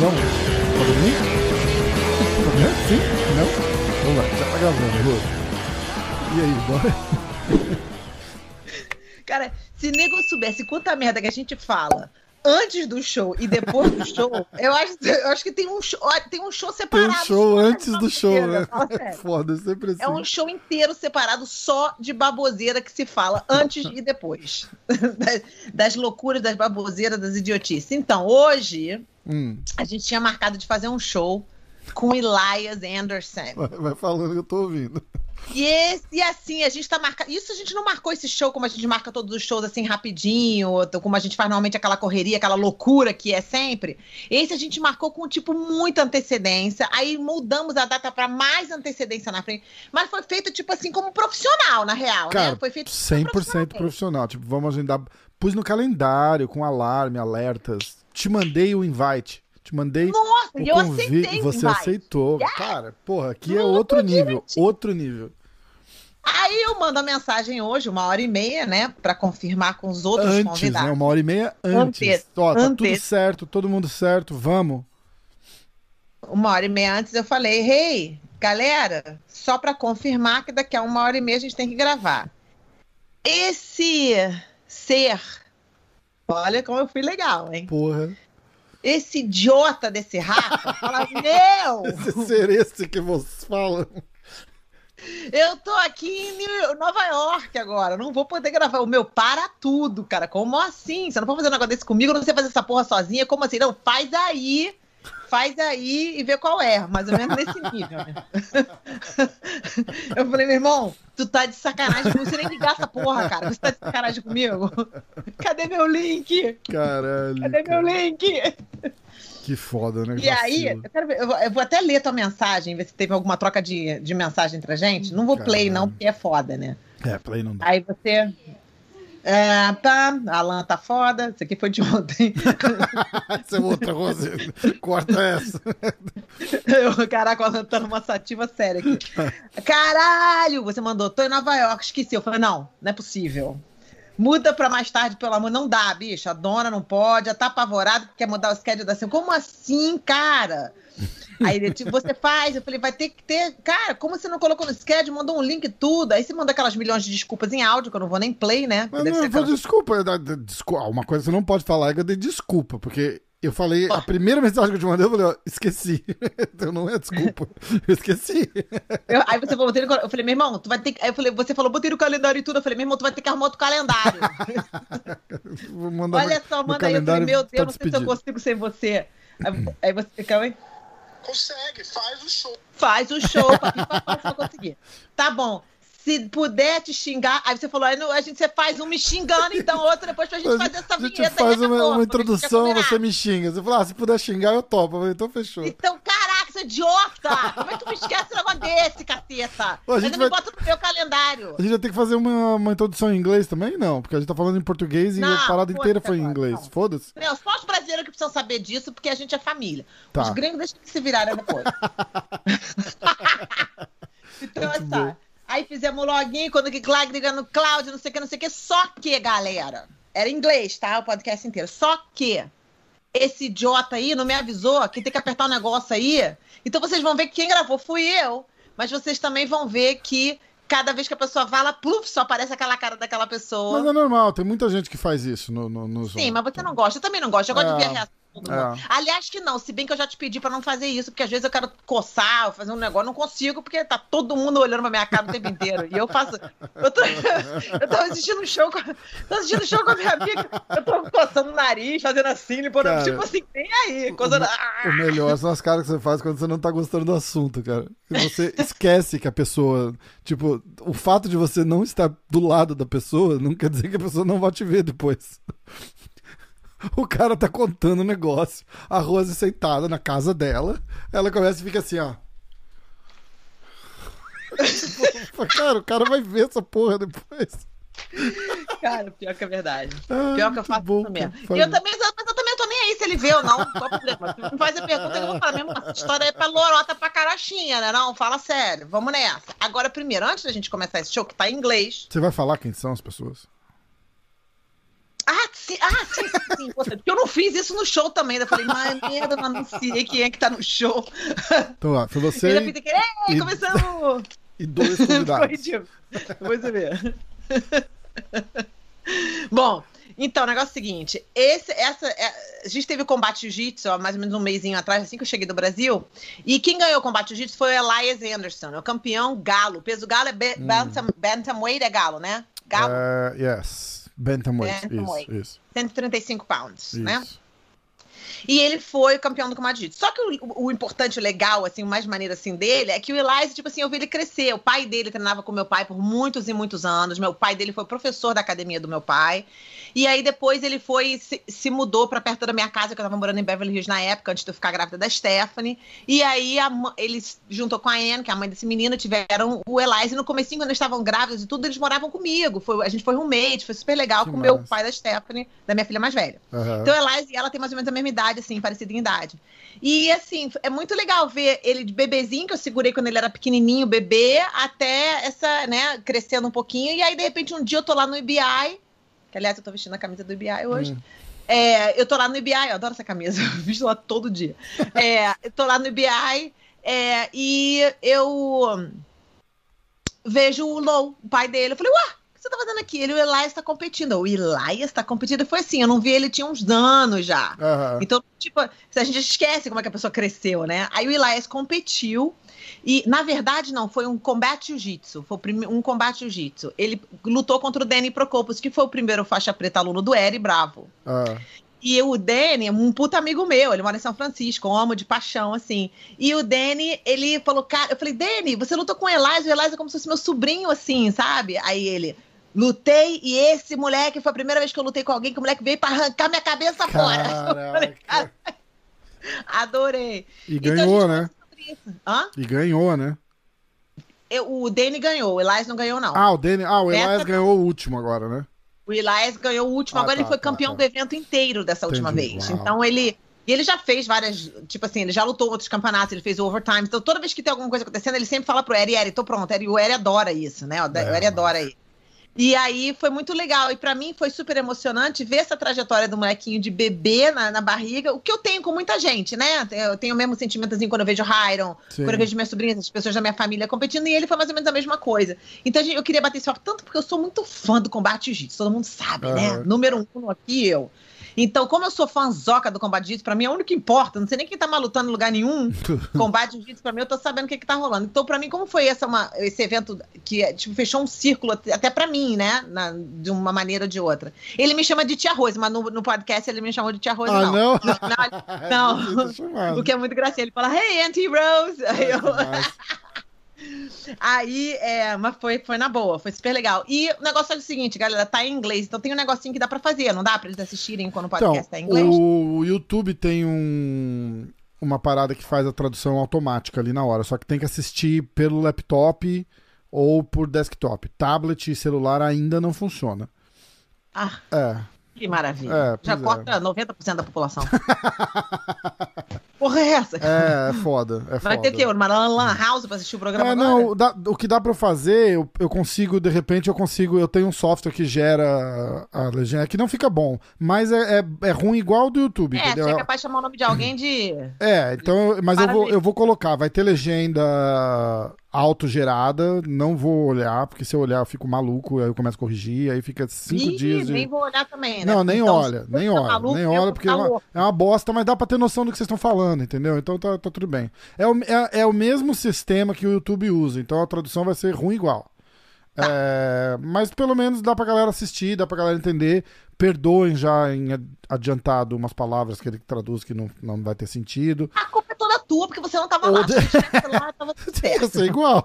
Vamos? Pode? Pode vir? Sim? Não? Vamos lá, já tá gravando, Rô. E aí, bora? Cara, se nego soubesse quanta merda que a gente fala antes do show e depois do show, eu acho, eu acho que tem um show, tem um show Tem separado. um show só antes do show, né? É foda, sempre assim. É um show inteiro separado só de baboseira que se fala antes e depois. Das, das loucuras, das baboseiras, das idiotices. Então, hoje, Hum, a gente tinha marcado de fazer um show com Elias Anderson. vai, vai falando que eu tô ouvindo. E esse, e assim, a gente tá marcando. Isso a gente não marcou esse show como a gente marca todos os shows assim rapidinho, como a gente faz normalmente aquela correria, aquela loucura que é sempre. Esse a gente marcou com tipo muita antecedência. Aí mudamos a data pra mais antecedência na frente. Mas foi feito tipo assim como profissional, na real, Cara, né? Foi feito 100% profissional. Tipo, vamos agendar. Pus no calendário, com alarme, alertas. Te mandei o invite. Te mandei Nossa, o e eu convite. aceitei. Você aceitou. Cara, porra, aqui é Muito outro nível. divertido. Outro nível. Aí eu mando a mensagem hoje, uma hora e meia, né? Pra confirmar com os outros Antes, convidados. né? Uma hora e meia antes. Antes, Ó, tá tudo antes. certo, todo mundo certo, vamos. uma hora e meia antes eu falei, hey, galera, só para confirmar que daqui a uma hora e meia a gente tem que gravar. Esse ser, olha como eu fui legal, hein? Porra. Esse idiota desse Rafa fala, meu, Esse ser esse que vocês falam. eu tô aqui em Nova York agora, não vou poder gravar. O meu, para tudo, cara, como assim? Você não pode fazer um negócio desse comigo, eu não sei fazer essa porra sozinha, como assim? Não, faz aí, faz aí e vê qual é, mais ou menos nesse nível. né? Eu falei, meu irmão, tu tá de sacanagem comigo, você nem ligar essa porra, cara, você tá de sacanagem comigo? Cadê meu link? Caralho. Cadê cara. meu link? Que foda, né? E aí, Vacilo. eu, quero ver, eu vou- até ler tua mensagem, ver se teve alguma troca de, de mensagem entre a gente. Não vou play, Caralho. não, porque é foda, né? É, play não dá. Aí você. É, a Alan tá foda. Isso aqui foi de ontem. Essa é outra coisa. Corta essa. Eu, caraca, o Alan tá numa sativa séria aqui. Caralho! Você mandou, tô em Nova York, esqueci. Eu falei, não, não é possível. Muda pra mais tarde, pelo amor. Não dá, bicho. A dona não pode, já tá apavorada porque quer mudar o schedule da semana. Como assim, cara? Aí ele, tipo, você faz. Eu falei, vai ter que ter. Cara, como você não colocou no schedule? Mandou um link tudo. Aí você manda aquelas milhões de desculpas em áudio, que eu não vou nem play, né? Mas não, aquela- desculpa, desculpa. Uma coisa que você não pode falar é que eu dei desculpa, porque eu falei, a primeira mensagem que eu te mandei, eu falei, ó, esqueci. então não é desculpa. Eu esqueci. Eu- aí você falou, eu falei, meu irmão, tu vai ter que. Aí eu falei, você falou, botei no calendário e tudo. Eu falei, meu irmão, tu vai ter que arrumar outro calendário. Vou mandar Olha só, manda aí. Eu falei, meu Deus, não sei se eu consigo sem você. Aí, aí você, calma aí. Consegue, faz o show. Faz o show, papi, papai, se eu conseguir. Tá bom. Se puder te xingar, aí você falou, aí a gente você faz um me xingando, então outro depois pra gente fazer essa a gente vinheta. faz aí, uma, uma introdução, você me xinga. Você fala, ah, se puder xingar, eu topo. Então fechou. Então, caraca, seu idiota! Como é que tu me esquece um negócio desse, caceta? Ô, a gente Ainda me vai- bota no meu calendário. A gente vai ter que fazer uma, uma introdução em inglês também? Não, porque a gente tá falando em português e Não, a parada inteira foi em agora, inglês. não. Foda-se. Meu, só os brasileiros que precisam saber disso, porque a gente é família. Tá. Os gringos deixam que se virarem depois. então, Muito bom. Aí fizemos login, quando que lá ligando Cláudio, não sei o que, não sei o que. Só que, galera, era em inglês, tá? O podcast inteiro. Só que esse idiota aí não me avisou que tem que apertar um negócio aí. Então vocês vão ver que quem gravou fui eu. Mas vocês também vão ver que cada vez que a pessoa fala, pluf, só aparece aquela cara daquela pessoa. Mas é normal, tem muita gente que faz isso no, no, no. Sim, mas você não gosta. Eu também não gosto. Eu gosto É, de ver a reação. É. Aliás, que não. Se bem que eu já te pedi pra não fazer isso, porque às vezes eu quero coçar, fazer um negócio, não consigo, porque tá todo mundo olhando pra minha cara o tempo inteiro. E eu faço. Eu, tô, eu tava assistindo um show com. Tô assistindo um show com a minha amiga. Eu tô coçando o nariz, fazendo assim, limpando. Cara, tipo assim, nem aí. Coçando, O melhor são as caras que você faz quando você não tá gostando do assunto, cara. Você esquece que a pessoa. Tipo, o fato de você não estar do lado da pessoa não quer dizer que a pessoa não vai te ver depois. O cara tá contando o negócio. A Rose sentada na casa dela. Ela começa e fica assim, ó. cara, o cara vai ver essa porra depois. Cara, pior que é verdade. Ah, pior que eu faço bom, isso mesmo. E Faz- eu também, mas eu também tô nem aí se ele vê ou não. Qual o problema? Tu me faz a pergunta que eu vou falar mesmo. Essa história é pra lorota pra carachinha, né? Não, fala sério. Vamos nessa. Agora, primeiro, antes da gente começar esse show, que tá em inglês. Você vai falar quem são as pessoas? Ah, sim, ah, sim, sim, sim. Porque eu não fiz isso no show também. Eu falei, mas merda, não anunciei quem é que tá no show. Então, ó, foi você E eu fiz aquele, ei, e- começamos! e dois Foi convidados. ridículo. Depois você vê. Bom, então, o negócio é o seguinte: esse, essa, é- a gente teve o combate jiu-jitsu há mais ou menos um mêsinho atrás, assim que eu cheguei do Brasil. E quem ganhou o combate jiu-jitsu foi o Elias Anderson, é o campeão galo. O peso galo é be- bantam, bantamweight, é galo, né? Galo, Uh, yes. Bantamweight. Bantamweight. Isso, isso. 135 pounds, né? E ele foi campeão do jiu-jitsu. Só que o, o importante, o legal, assim, o mais maneiro assim dele é que o Elias, tipo assim, eu vi ele crescer. O pai dele treinava com meu pai por muitos e muitos anos. Meu pai dele foi professor da academia do meu pai. E aí depois ele foi se, se mudou pra perto da minha casa, que eu tava morando em Beverly Hills na época, antes de eu ficar grávida da Stephanie. E aí a eles, junto com a Anne, que é a mãe desse menino, tiveram o Elias. E no comecinho, quando eles estavam grávidos e tudo, eles moravam comigo. Foi, a gente foi roommate, foi super legal Que com o meu pai da Stephanie, da minha filha mais velha. Aham. Então, Elias e ela tem mais ou menos a mesma idade, assim, parecida em idade. E, assim, é muito legal ver ele de bebezinho, que eu segurei quando ele era pequenininho, bebê, até essa, né, crescendo um pouquinho. E aí, de repente, um dia eu tô lá no IBI, que, aliás, eu tô vestindo a camisa do IBI hoje. É, eu tô lá no IBI, eu adoro essa camisa, eu visto lá todo dia. É, eu tô lá no IBI é, e eu vejo o Low, o pai dele. Eu falei, que você tá fazendo aqui? Ele, o Elias tá competindo. O Elias tá competindo. Foi assim, eu não vi ele tinha uns anos já. Aham. Então, tipo, a gente esquece como é que a pessoa cresceu, né? Aí o Elias competiu. E, na verdade, não, foi um combate jiu-jitsu. Foi um combate jiu-jitsu. Ele lutou contra o Danny Procopos, que foi o primeiro faixa preta aluno do Eri Bravo. Ah, E o Danny é um puta amigo meu, ele mora em São Francisco, um amo de paixão, assim. E o Danny, ele falou, cara, eu falei, Danny, você lutou com o Elias, o Elias é como se fosse meu sobrinho, assim, sabe? Aí ele, lutei e esse moleque, foi a primeira vez que eu lutei com alguém, que o moleque veio pra arrancar minha cabeça fora. Falei, cara, adorei. E Então, ganhou, gente né? E ganhou, né? Eu- o Danny ganhou, o Elias não ganhou, não. Ah, o Danny. Ah, o Elias Essa- ganhou o último agora, né? O Elias ganhou o último, Ah, agora tá, ele foi tá, campeão tá. do evento inteiro dessa última Entendi, vez. uau. Então ele. E ele já fez várias. Tipo assim, ele já lutou outros campeonatos, ele fez overtime. Então toda vez que tem alguma coisa acontecendo, ele sempre fala pro Eri, Eri, tô pronto. Eri, o Eri adora isso, né? O É, Eri adora isso. E aí foi muito legal. E pra mim foi super emocionante ver essa trajetória do molequinho de bebê na, na barriga, o que eu tenho com muita gente, né? Eu tenho o mesmo sentimentozinho quando eu vejo Hiron, Sim. quando eu vejo minhas sobrinhas, as pessoas da minha família competindo, e ele foi mais ou menos a mesma coisa. Então gente, eu queria bater esse papo tanto porque eu sou muito fã do combate jiu-jitsu, todo mundo sabe, né? Número um aqui, eu. Então, como eu sou fãzoca do combate jiu-jitsu, pra mim é o único que importa, não sei nem quem tá mais lutando em lugar nenhum. combate jiu-jitsu, pra mim, eu tô sabendo o que que tá rolando. Então, pra mim, como foi essa uma, esse evento que é, tipo, fechou um círculo, até pra mim, né? Na- de uma maneira ou de outra. Ele me chama de Tia Rose, mas no, no podcast ele me chamou de Tia Rose, Ah, não. não? Não, ter chamado. O que é muito gracinha. Ele fala, hey, Auntie Rose. Aí, eu- Mas- aí, é, mas foi, foi na boa, foi super legal. E o negócio é o seguinte, galera, tá em inglês, então tem um negocinho que dá pra fazer, não dá pra eles assistirem quando o Então, podcast tá em inglês? o YouTube tem um, uma parada que faz a tradução automática ali na hora, só que tem que assistir pelo laptop ou por desktop. Tablet e celular ainda não funciona. Ah, É. que maravilha. É, Já é. corta 90% da população. Porra é essa? É, é foda. É Vai foda. ter o quê? Uma lan house pra assistir o programa É, não, dá- o que dá pra fazer, eu, eu consigo, de repente, eu consigo, eu tenho um software que gera a legenda, que não fica bom, mas é, é, é ruim igual do YouTube, É, entendeu? você é capaz de chamar o nome de alguém de... É, então, mas eu vou, eu vou colocar, vai ter legenda autogerada, não vou olhar, porque se eu olhar eu fico maluco, aí eu começo a corrigir, aí fica cinco Ih, dias de... nem vou olhar também, né? Não, nem Então, olha, nem tá olha, maluco, nem olha, porque é uma, é uma bosta, mas dá pra ter noção do que vocês estão falando, entendeu? Então tá, tá tudo bem. É o, é, é o mesmo sistema que o YouTube usa, então a tradução vai ser ruim igual. Tá. É, mas pelo menos dá pra galera assistir, dá pra galera entender. Perdoem já em ad- adiantado umas palavras que ele traduz que não, não vai ter sentido. A culpa é toda da tua, porque você não tava lá. de- você lá, tava tudo certo. igual.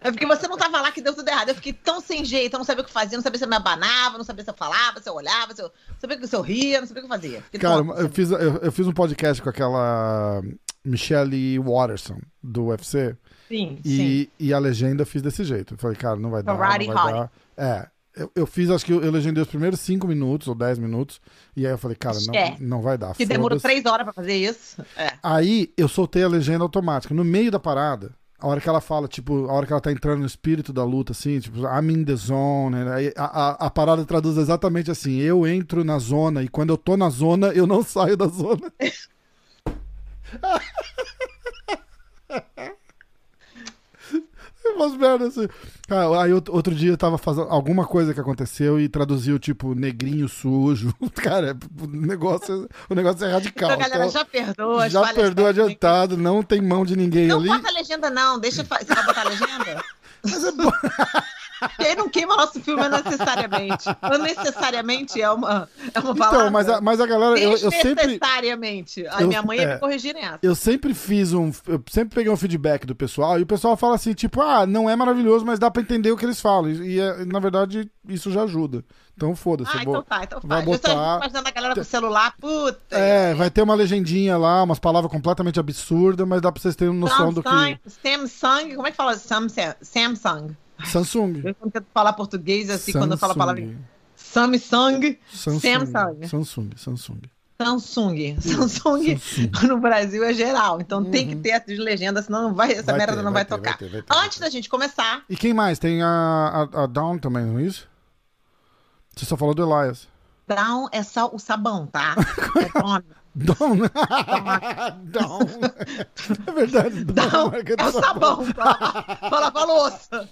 É porque você não tava lá que deu tudo errado. Eu fiquei tão sem jeito, eu não sabia o que fazer, não sabia se eu me abanava, não sabia se eu falava, se eu olhava, se eu não sabia se eu ria, não sabia o que fazer. Fiquei Cara, eu fiz, eu, eu fiz um podcast com aquela Michelle Watterson, do UFC, Sim, sim. e, e a legenda eu fiz desse jeito. Eu falei, cara, não vai dar. Karate Não vai dar. É. Eu, eu fiz, acho que eu, eu legendei os primeiros 5 minutos ou 10 minutos, e aí eu falei, cara, não, É. não vai dar. Que demorou foda-se. três horas pra fazer isso. É. Aí eu soltei a legenda automática. No meio da parada, a hora que ela fala, tipo, a hora que ela tá entrando no espírito da luta, assim, tipo, I'm in the zone. né? A, a, a parada traduz exatamente assim: eu entro na zona e quando eu tô na zona, eu não saio da zona. Umas merdas assim. Cara, aí outro dia eu tava fazendo alguma coisa que aconteceu e traduziu, tipo, negrinho sujo. Cara, o negócio, o negócio é radical. Então, galera, Então, já perdoa. já técnicas. adiantado, não tem mão de ninguém Não ali. bota a legenda, não. Deixa Você vai botar a legenda? Mas é bom. Aí não queima nosso filme necessariamente. Não necessariamente é uma, é uma palavra. Então, mas a, mas a galera, eu, eu sempre. Desnecessariamente. A eu- minha mãe ia é. me corrigir nessa. Eu sempre fiz um. Eu sempre peguei um feedback do pessoal e o pessoal fala assim, tipo, ah, não é maravilhoso, mas dá pra entender o que eles falam. E, é- na verdade, isso já ajuda. Então foda-se. Ah, eu então tá, então vai faz. Eu botar- fico imaginando a galera com o celular, puta. É, vai ter uma legendinha lá, umas palavras completamente absurdas, mas dá pra vocês terem noção do que. Samsung, Samsung, como é que fala? Samsung. Samsung. Samsung. Eu tento falar português assim quando eu falo a palavra. Samsung. Samsung. Samsung. Samsung. Samsung. Samsung. Samsung. Samsung no Brasil é geral. Então tem que ter de legenda, senão não vai, essa Uhum. Vai merda ter, não vai vai, tocar. ter, vai ter, Antes da gente começar, E quem mais? Tem a, a, a Down também, não é isso? Você só falou do Elias. Down é só o sabão, tá? É Down. Down. É verdade. Marca de é o sabão pra, pra lavar louça.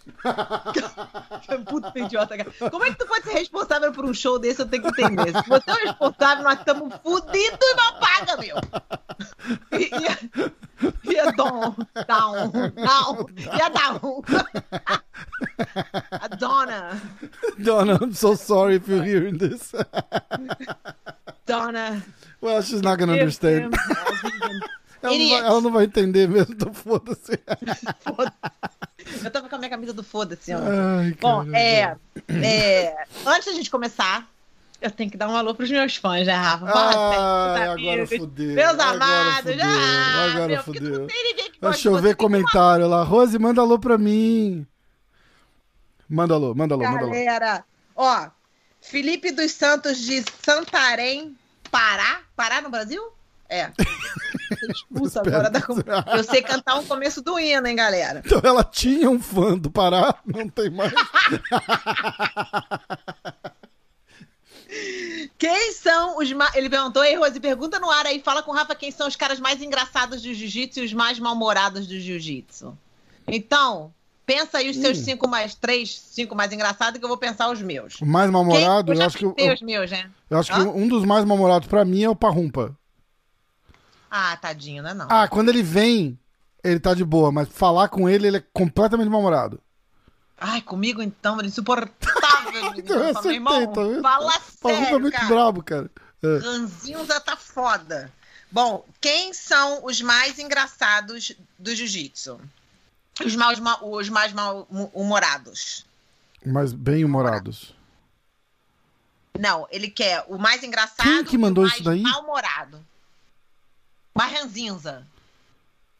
Puta idiota, cara. Como é que tu pode ser responsável por um show desse? Eu tenho que entender. Se você é o responsável, nós estamos fodidos e não paga, meu. E, e, a- e a Down, Down, Down, e a Down. A Donna, Donna, I'm so sorry if you're hearing this. Donna. Well, she's not gonna understand. Ela não, vai, ela não vai entender mesmo, então foda-se. Eu tava com a minha camisa do foda-se, Bom, é, é, Antes da gente começar, eu tenho que dar um alô pros meus fãs, né, Rafa? Ai, meus agora fudeu. Meus agora amados, fudeu, ah, Agora meu, fudeu. Vai chover você, tem comentário lá. Rose, manda alô pra mim. Manda alô, manda alô, uma manda alô. Galera, ó, Felipe dos Santos de Santarém, Pará. Pará no Brasil? É. Expulsa agora da... com- Eu sei cantar um começo do hino, hein, galera? Então ela tinha um fã do Pará, não tem mais. Quem são os mais. Ele perguntou, ei, Rose, pergunta no ar aí, fala com o Rafa quem são os caras mais engraçados do jiu-jitsu e os mais mal-humorados do jiu-jitsu. Então, pensa aí os seus Hum. cinco mais. Três, cinco mais engraçados, que eu vou pensar os meus. O mais mal-humorado, eu já acho que, eu, os meus, né? eu acho que Hã? um dos mais mal-humorados pra mim é o Parrumpa. Ah, tadinho, né? Não. Ah, quando ele vem, ele tá de boa, mas falar com ele, ele é completamente mal-humorado. Ai, comigo então, ele é insuportável. Então eu acertei, irmão, tá vendo? fala Parrumpa é sério, muito cara. brabo, cara. É. Ranzinza tá foda. Bom, quem são os mais engraçados do jiu-jitsu? Os mais, ma- os mais mal-humorados. Mas bem humorados. Não, ele quer o mais engraçado Quem que e o mandou mais isso daí? mal-humorado. Mais ranzinza.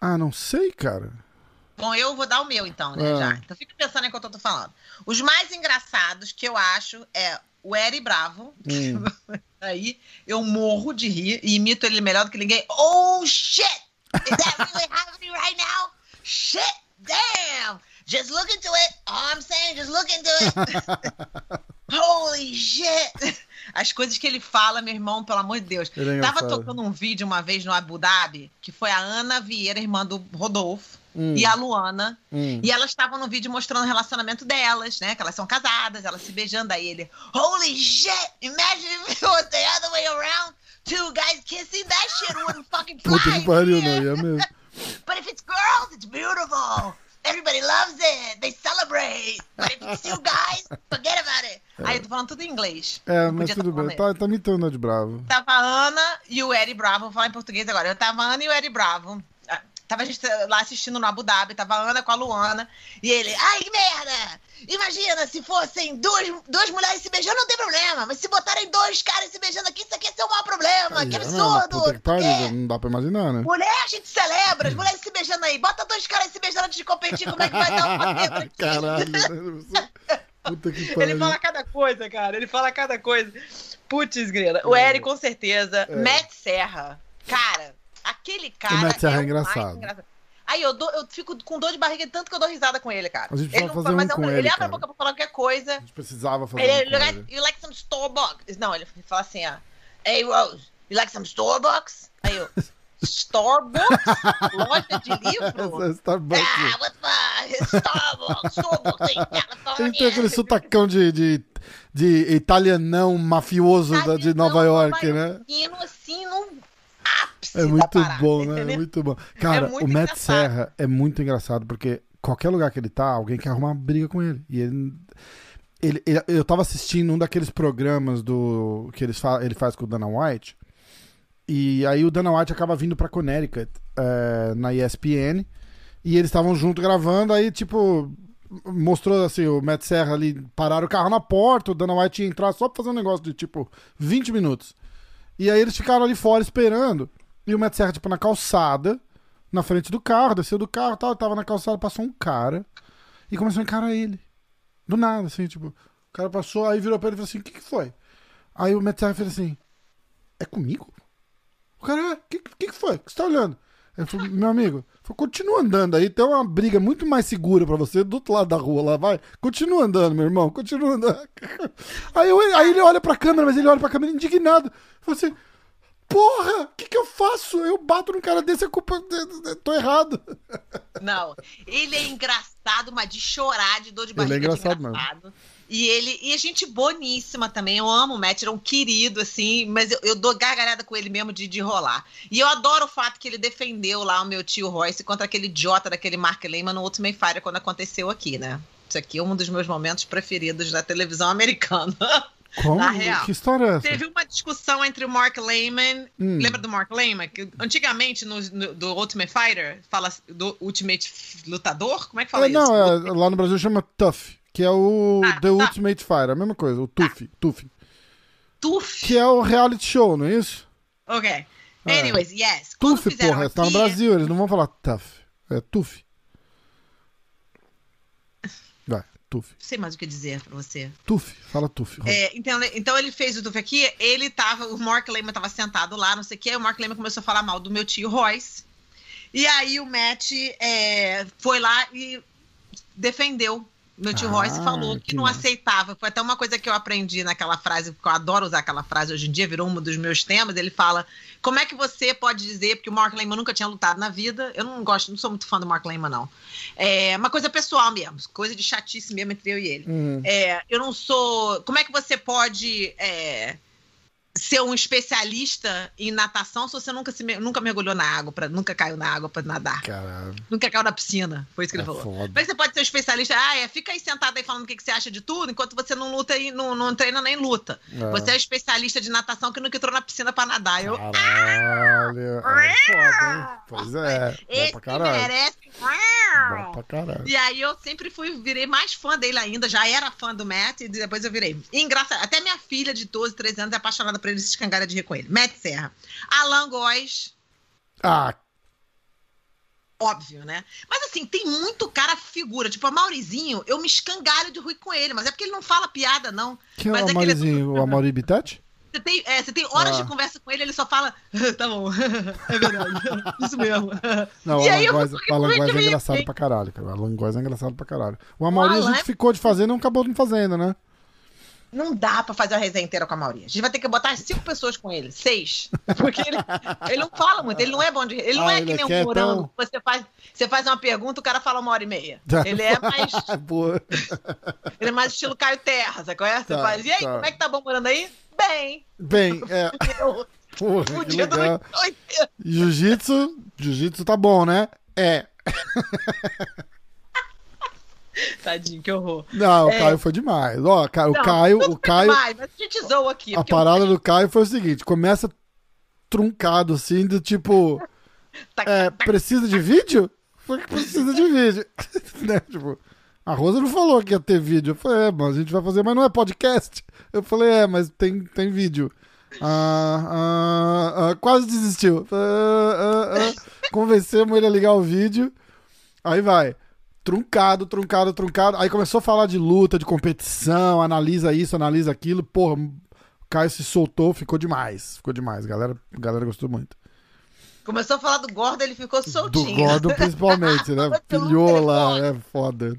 Ah, não sei, cara. Bom, eu vou dar o meu então, né, Ah. já. Então fica pensando enquanto eu tô falando. Os mais engraçados que eu acho é o Eri Bravo. Hum. Aí eu morro de rir e imito ele melhor do que ninguém. Oh, shit! Is that really happening right now? Shit! Damn! Just look into it. All I'm saying, just look into it. Holy shit! As coisas que ele fala, meu irmão, pelo amor de Deus. Ele é Tava tocando um vídeo uma vez no Abu Dhabi, que foi a Ana Vieira, irmã do Rodolfo, Hum. e a Luana. Hum. E elas estavam no vídeo mostrando o relacionamento delas, né? Que elas são casadas, elas se beijando. Aí ele, Holy shit! Imagine if it was the other way around. Two guys kissing, that shit wouldn't fucking fly. Puta que pariu, não ia mesmo. But if it's girls, it's beautiful. everybody loves it, they celebrate. But if it's you guys, forget about it. Aí eu tô falando tudo em inglês. É, mas tudo tá bem. Tá, tá imitando a de Bravo. Tava a Ana e o Eri Bravo, vou falar em português agora. Eu tava a Ana e o Eri Bravo. Tava a gente lá assistindo no Abu Dhabi, tava a Ana com a Luana. E ele, ai que merda! Imagina se fossem duas, duas mulheres se beijando, não tem problema. Mas se botarem dois caras se beijando aqui, isso aqui ia ser o maior problema. que Aí, é, absurdo! Puta que pariu, não quê. não dá pra imaginar, né? Mulher a gente celebra, as mulheres se beijando aí. Bota dois caras se beijando antes de competir, como é que vai dar uma zebra aqui? Caralho. Puta que Ele pariu. fala cada coisa, cara. Ele fala cada coisa. Putz, grila. O Eri, com certeza. Matt Serra. Cara, aquele cara. Matt Serra é o mais engraçado. Aí eu, dou- eu fico com dor de barriga tanto que eu dou risada com ele, cara. A gente ele não fazer fala, um mas com é um- ele, ele abre a boca pra falar qualquer coisa. A gente precisava fazer Ele, um you, like, you like some Starbucks? Não, ele fala assim, ó. Hey, Rose, you like some Starbucks? Aí eu, Starbucks? Loja de livro? Essa Starbucks. Ah, what's my Starbucks? Starbucks in California. Ele tem aquele sotacão de, de, de italianão mafioso da- de Nova York, né? Indo assim ápice É da muito parada, bom, né? É entendeu? muito bom. Cara, muito o Matt engraçado. Serra é muito engraçado, porque qualquer lugar que ele tá, alguém quer arrumar uma briga com ele. E ele. ele- ele- eu tava assistindo um daqueles programas do que eles fa- ele faz com o Dana White. E aí o Dana White acaba vindo pra Connecticut é, na ESPN. E eles estavam junto gravando, aí, tipo, mostrou assim, o Matt Serra ali, pararam o carro na porta, o Dana White ia entrar só pra fazer um negócio de, tipo, 20 minutos. E aí eles ficaram ali fora esperando. E o Matt Serra, tipo, na calçada, na frente do carro, desceu do carro tal, tava na calçada, passou um cara e começou a encarar ele. Do nada, assim, tipo, o cara passou, aí virou pra ele e falou assim, o que que foi? Aí o Matt Serra fez assim, é comigo? O cara, é, o que, que que foi? O que você tá olhando? Ele falou, meu amigo, continua andando aí, tem uma briga muito mais segura pra você do outro lado da rua lá, vai. Continua andando, meu irmão, continua andando. Aí, eu- aí ele olha pra câmera, mas ele olha pra câmera indignado. Falou assim, porra, o que que eu faço? Eu bato num cara desse, é culpa, tô errado. Não, ele é engraçado, mas de chorar, de dor de barriga. Ele é engraçado engraçado. E ele e a gente boníssima também. Eu amo o Matt, ele é um querido, assim, mas eu, eu dou gargalhada com ele mesmo de, de rolar. E eu adoro o fato que ele defendeu lá o meu tio Royce contra aquele idiota daquele Mark Lehman no Ultimate Fighter quando aconteceu aqui, né? Isso aqui é um dos meus momentos preferidos da televisão americana. Como? Na real. Que história é essa? Teve uma discussão entre o Mark Lehman. Hum. Lembra do Mark Lehman? Que antigamente, no, no- do Ultimate Fighter, fala do Ultimate Lutador? Como é que fala É, isso? não, é, lá no Brasil chama Tough, que é o Ah, The tá. Ultimate Fighter, a mesma coisa, o Tuff, Tuff. Tuf. Que é o reality show, não é isso? Ok. Anyways, yes. Tuff, porra, tá no aqui- Brasil, eles não vão falar Tough. É Tuff. Tuff. Não sei mais o que dizer pra você. Tuff, fala. Rob. É, então, então ele fez o Tuf aqui, ele tava, o Mark Lehman tava sentado lá, não sei o que, aí o Mark Lehman começou a falar mal do meu tio Royce. E aí o Matt é, foi lá e defendeu. Meu tio Ah, Royce falou que, que não massa. aceitava. Foi até uma coisa que eu aprendi naquela frase, porque eu adoro usar aquela frase hoje em dia, virou um dos meus temas. Ele fala: Como é que você pode dizer, porque o Mark Lehman nunca tinha lutado na vida, eu não gosto, não sou muito fã do Mark Lehman, não. É uma coisa pessoal mesmo, coisa de chatice mesmo entre eu e ele. Uhum. É, eu não sou. Como é que você pode é, ser um especialista em natação se você nunca, se, nunca mergulhou na água, pra, nunca caiu na água para nadar? Caralho. Nunca caiu na piscina. Foi isso que ele É falou. foda. Que você pode ser um especialista? Ah, é, fica aí sentado aí falando o que, que você acha de tudo, enquanto você não luta e não, não treina nem luta. É. Você é especialista de natação que nunca entrou na piscina para nadar. Eu, Caralho. É foda, hein? Pois é. Bom esse pra caralho. merece. Bom pra caralho. E aí eu sempre fui, virei mais fã dele ainda, já era fã do Matt, e depois eu virei. E engraçado, até minha filha de 12, 13 anos é apaixonada por ele se escangalha de rir com ele. Matt Serra. Alan Góes, Ah, óbvio, né? Mas assim, tem muito cara figura. Tipo, a Maurizinho, eu me escangalho de rir com ele, mas é porque ele não fala piada, não. que é mas o é ele- Amauryzinho? O Amaury Bittet? Você tem, é, você tem horas Ah. de conversa com ele, ele só fala, tá bom, é verdade, isso mesmo. Não, o E aí Alan eu Góes, fico o Alan Góes é engraçado pra caralho, cara. O Alan Góes é engraçado pra caralho. O Amaury a gente é- ficou de fazer e não acabou não fazendo, né? Não dá pra fazer a resenha inteira com a Mauri. A gente vai ter que botar cinco pessoas com ele, seis. Porque ele, ele não fala muito, ele não é bom de. Ele não Ah, é ele que é nem um quietão. morango. Você faz, você faz uma pergunta, o cara fala uma hora e meia. Ele é mais. Boa. Ele é mais estilo Caio Terra, sabe qual é? Você Tá, faz. E aí, tá. como é que tá bom morando aí? Bem. Bem, é. Porra, que legal. Jiu-jitsu, jiu-jitsu tá bom, né? É. Tadinho, que horror. Não, o É. Caio foi demais. Ó, ca- o Não, Caio, tudo o Caio, demais, mas a gente zoa aqui. a parada o- do Caio foi o seguinte, começa truncado assim, do tipo, é, precisa de vídeo? Foi que precisa de vídeo. né? Tipo, a Rosa não falou que ia ter vídeo. Eu falei, é, mas a gente vai fazer, mas não é podcast. Eu falei, é, mas tem, tem vídeo. Ah, ah, ah, quase desistiu. Ah, ah, ah. Convencemos ele a ligar o vídeo. Aí vai. Truncado, truncado, truncado. Aí começou a falar de luta, de competição, analisa isso, analisa aquilo. Porra, o Caio se soltou, ficou demais. Ficou demais. Galera, galera gostou muito. Começou a falar do Gordo, ele ficou Do soltinho. Gordon, principalmente, né? Pilhou lá, é foda.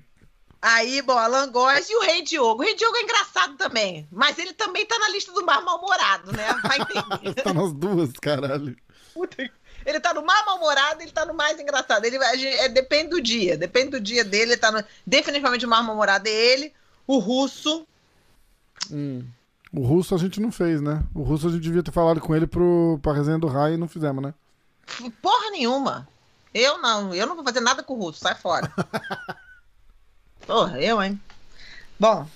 Aí, bom, Alan Góes e o Rei Diogo. O Rei Diogo é engraçado também, mas ele também tá na lista do mais mal-humorado, né? Vai entender. Tá nas duas, caralho. Puta que- Ele tá no mais mal-humorado, ele tá no mais engraçado. Ele, é, depende do dia, depende do dia dele. Ele tá no, definitivamente o mais mal-humorado é ele. O russo. O russo a gente não fez, né? O russo a gente devia ter falado com ele pro, pra resenha do Rai e não fizemos, né? Porra nenhuma. Eu não, eu não vou fazer nada com o russo, sai fora. Porra, eu, hein? Bom,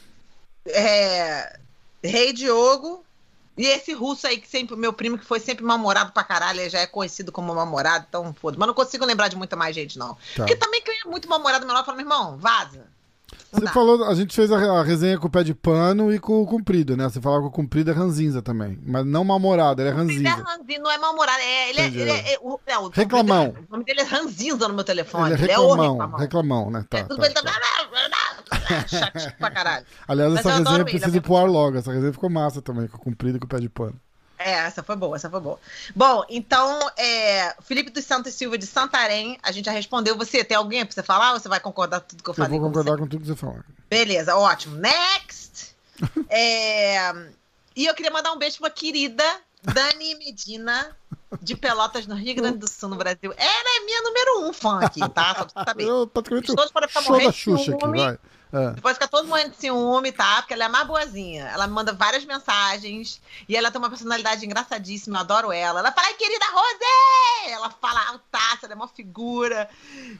é, Rei Diogo e esse russo aí que sempre, meu primo que foi sempre mal-humorado pra caralho, ele já é conhecido como mal-humorado, então foda. Mas não consigo lembrar de muita mais gente, não. Tá. Porque também quem é muito mal-humorado, meu lado fala, meu irmão, vaza. Não Você dá. falou, a gente fez a, resenha com o pé de pano e com o comprido, né? Você falava que o comprido é ranzinza também. Mas não mal-humorado, ele é Ele é ranzinza. não é mal-humorado, é, ele, é, ele é, é, o, é, o Reclamão. O nome dele é Ranzinza no meu telefone. Ele é Ele é o reclamão, reclamão. reclamão, né? Tá, É tudo tá, ele tá... Chatinho pra caralho. Aliás, Mas essa eu resenha precisa é ir pro ar logo. Essa resenha ficou massa também, com comprido e com o pé de pano. É, essa foi boa, essa foi boa. Bom, então, é, Felipe dos Santos Silva de Santarém, a gente já respondeu. Você tem alguém pra você falar ou você vai concordar com tudo que eu Eu falei? vou com concordar com tudo que você falou. Beleza, ótimo. Next! É, e eu queria mandar um beijo pra querida Dani Medina, de Pelotas, no Rio Grande do Sul, no Brasil. Ela é minha número um fã aqui, tá? Só pra você saber. Eu, praticamente, Todos podem ficar morrendo de Xuxa aqui, ciúme. vai. É. Depois fica todo mundo de ciúme, tá? Porque ela é mais boazinha. Ela me manda várias mensagens e ela tem uma personalidade engraçadíssima, eu adoro ela. Ela fala, ai, querida Rosé! Ela fala altaça, ela é uma figura.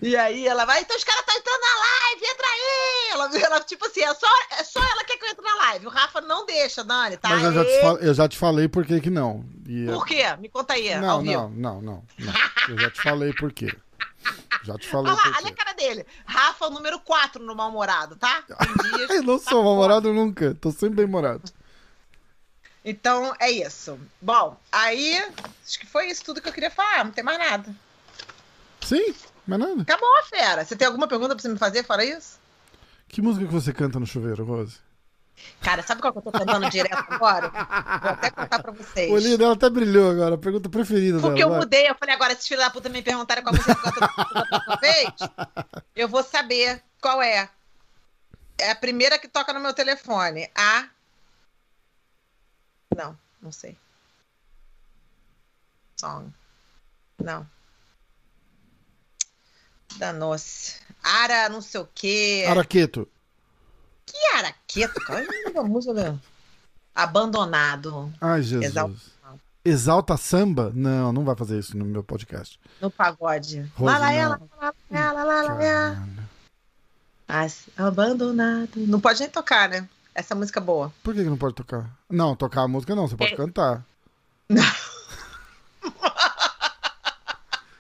E aí ela vai, então os caras estão entrando na live, entra aí! Ela, ela, tipo assim, é só, é só ela que quer que eu entre na live. O Rafa não deixa, Dani, tá? Mas eu já, te fal- eu já te falei por que que não. E- Por quê? Me conta aí, Não. Não, não, não, não. Eu já te falei por quê. Já te falei Olha lá, olha a cara dele. Rafa, é o número 4 no mal-humorado, tá? Eu não sou mal-humorado nunca. Tô sempre bem-humorado. Então é isso. Bom, aí acho que foi isso tudo que eu queria falar, não tem mais nada. Sim, mas nada. Acabou, fera. Você tem alguma pergunta pra você me fazer fora isso? Que música que você canta no chuveiro, Rose? Cara, sabe qual que eu tô cantando direto agora? Vou até contar pra vocês. O olhinho dela até brilhou agora. A pergunta preferida Porque eu dela. vai. mudei, eu falei, agora, se os filhos da puta me perguntarem qual música que eu tô vez, eu vou saber qual é. É a primeira que toca no meu telefone. A. Não, não sei. Song. Não. Danou-se. Ara, não sei o quê. Araqueto. Que araqueto, cara? Uma música, né? Abandonado. Ai, Jesus. Exalta. Exalta samba? Não, não vai fazer isso no meu podcast. No pagode. Rose, lá, lá, não. ela, lá, lá, lá, lá, lá, Abandonado. Não pode nem tocar, né? Essa música é boa. Por que, que não pode tocar? Não, tocar a música não, você pode É. cantar.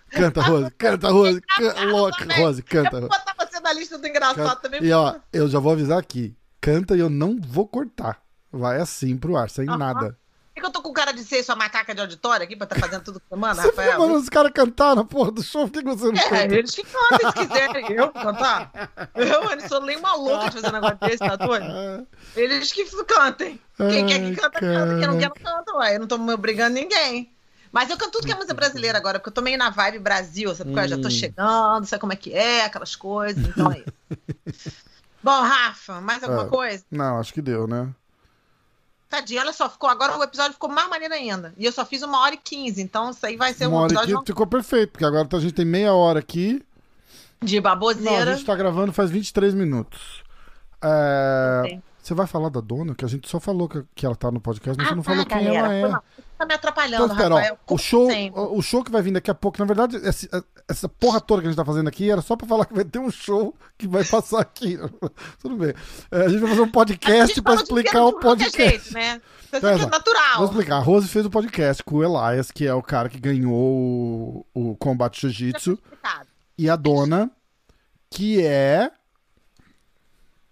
canta, Rose, canta, Rose, can... louca, Rose, canta. Rose. Você na lista do engraçado Canta. também. E ó, eu já vou avisar aqui. Canta e eu não vou cortar. Vai assim pro ar, sem nada. Por que eu tô com cara de ser sua macaca de auditório aqui pra estar fazendo tudo semana, Você Rafael? mandando os caras cantar na porra do show, por que você não É, canta? eles que cantem se quiserem. Eu cantar? Eu, eu sou nem maluca de fazer um negócio desse, tá doido? Eles que cantem. Quem quer Ai, que canta, canta. Quem não quer, não canta. Ué, eu não tô me obrigando ninguém. Mas eu canto tudo que é música brasileira agora, porque eu tô meio na vibe Brasil, sabe? Porque eu já tô Hum. chegando, sabe como é que é, aquelas coisas, então é isso. Bom, Rafa, mais alguma Ah. coisa? Não, acho que deu, né? Tadinho, olha só, ficou, agora o episódio ficou mais maneiro ainda. E eu só fiz uma hora e quinze, então isso aí vai ser Uma um hora episódio aqui ficou perfeito, porque agora a gente tem meia hora aqui. de Não, a baboseira. gente tá gravando faz 23 minutos. É, Sim. Você vai falar da dona? Que a gente só falou que, que ela tá no podcast, mas você não tá, falou quem galera, ela foi é. mal. Tá me atrapalhando, Então, espera, Rafael. o show, sempre. o show que vai vir daqui a pouco, na verdade, esse- essa porra toda que a gente tá fazendo aqui era só pra falar que vai ter um show que vai passar aqui. Tudo bem. É, a gente vai fazer um podcast pra explicar o podcast. jeito, né? Então, é natural. Vou explicar. A Rose fez o podcast com o Elias, que é o cara que ganhou o, o combate jiu-jitsu, e a dona, que é.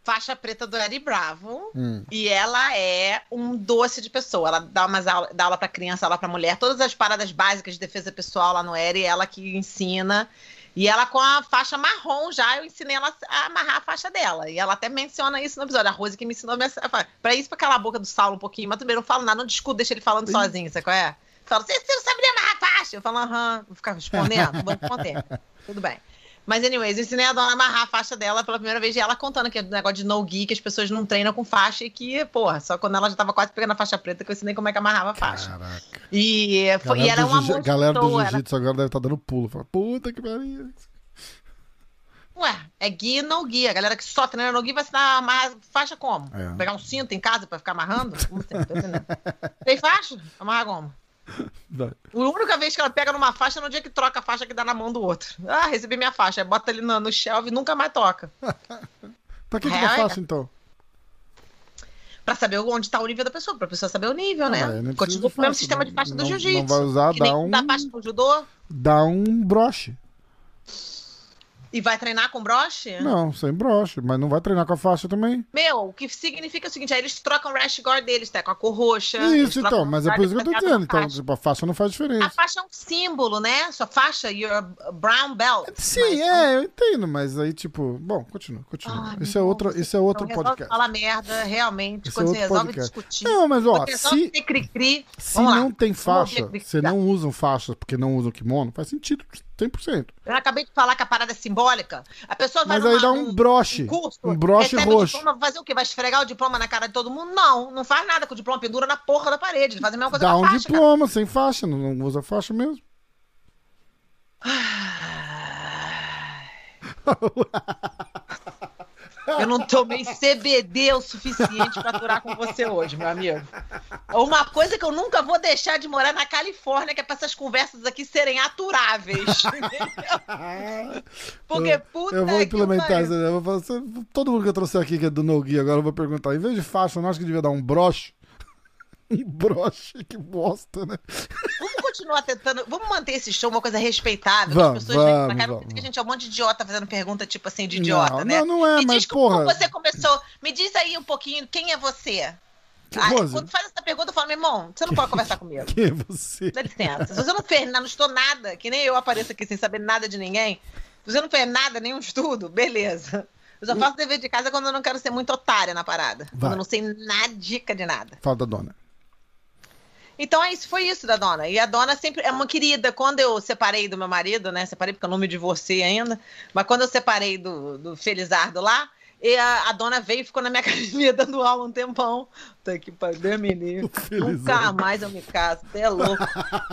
Faixa preta do Eri Bravo. Hum. E ela é um doce de pessoa. Ela dá umas aula, dá aula pra criança, aula pra mulher. Todas as paradas básicas de defesa pessoal lá no Eri, ela que ensina. E ela com a faixa marrom já, eu ensinei ela a amarrar a faixa dela. E ela até menciona isso no episódio. A Rose que me ensinou a pra isso, pra calar a boca do Saulo um pouquinho. Mas também não falo nada, não discuto, deixa ele falando sozinho, sabe qual é? Fala, você, você não sabe nem amarrar a faixa? Eu falo, aham, vou ficar respondendo? Vou responder. Tudo bem. Mas, anyways, eu ensinei a dona a amarrar a faixa dela pela primeira vez e ela contando que é um negócio de no-gi, que as pessoas não treinam com faixa e que, porra, só quando ela já tava quase pegando a faixa preta que eu ensinei como é que amarrava a faixa. Caraca. E, foi, e era um jiu- amor de galera do jiu-jitsu agora deve estar dando pulo. Fala, puta que pariu. Ué, é gui no gui. A galera que só treina no gui vai ensinar a amarrar faixa como? É. Pegar um cinto em casa pra ficar amarrando? Como assim? Tô entendendo. Tem faixa? Amarra como? A única vez que ela pega numa faixa é no dia que troca a faixa que dá na mão do outro. Ah, recebi minha faixa. Bota ali no, no shelf e nunca mais toca. Pra que, que É, fácil, então? Pra saber onde tá o nível da pessoa, pra pessoa saber o nível, Ah, né? é, Continua o mesmo sistema de faixa do não- jiu-jitsu. não vai usar, dá um- Dá um broche. E vai treinar com broche? Não, sem broche. Mas não vai treinar com a faixa também. Meu, o que significa o seguinte, aí eles trocam o rash guard deles, tá? Com a cor roxa. Isso, então. o Mas é por isso que eu tô dizendo. Então, tipo, a faixa não faz A diferença. faixa é um símbolo, né? Sua faixa, you're a brown belt. Sim, Mas- é, eu entendo, mas aí, tipo, bom, continua, continua. Ai, isso é outro, isso é outro Então, podcast. falar merda, realmente, Esse quando é você resolve podcast. discutir. Não, mas ó, se, ter cri-cri, se vamos lá. não tem faixa, se não usam faixa porque não usam kimono, faz sentido, 100%. Eu acabei de falar que a parada é simbólica. A pessoa vai Mas aí numa- dá um num- broche, curso, um broche roxo. diploma, vai fazer o quê? Vai esfregar o diploma na cara de todo mundo? Não, não faz nada com o diploma, pendura na porra da parede. Ele faz a mesma coisa Dá com a um faixa, cara. diploma sem faixa, não, não usa faixa mesmo. Eu não tomei CBD o suficiente pra aturar com você hoje, meu amigo. Uma coisa que eu nunca vou deixar de morar na Califórnia, que é pra essas conversas aqui serem aturáveis. Porque puta eu vou implementar isso. eu vou fazer- todo mundo que eu trouxe aqui que é do Nogi agora eu vou perguntar. Em vez de faixa, eu não acho que devia dar um broche. Um broche, que bosta, né? Vamos continuar tentando. Vamos manter esse show uma coisa respeitável. Vamos, as pessoas veem pra cá, vamos. que a gente é um monte de idiota fazendo pergunta, tipo assim, de idiota, não, né? não, não é, Me mas diz como porra. você começou. Me diz aí um pouquinho quem é você. Rose, quando faz essa pergunta, eu falo, meu irmão, você não pode conversar comigo. quem é você? Dá licença. Se você não fez nada, não estou nada, que nem eu apareço aqui sem saber nada de ninguém. Se você não fez nada, nenhum estudo, beleza. Eu só faço dever de casa quando eu não quero ser muito otária na parada. Vai. Quando eu não sei nada dica de nada. Fala da dona. Então é isso, foi isso da dona. E a dona sempre é uma querida. Quando eu separei do meu marido, né? Separei porque eu não me divorciei ainda. Mas quando eu separei do, do Felizardo lá, e a, a dona veio e ficou na minha academia dando aula um tempão. Tá aqui pra menino. Nunca mais eu me caso, você é louco.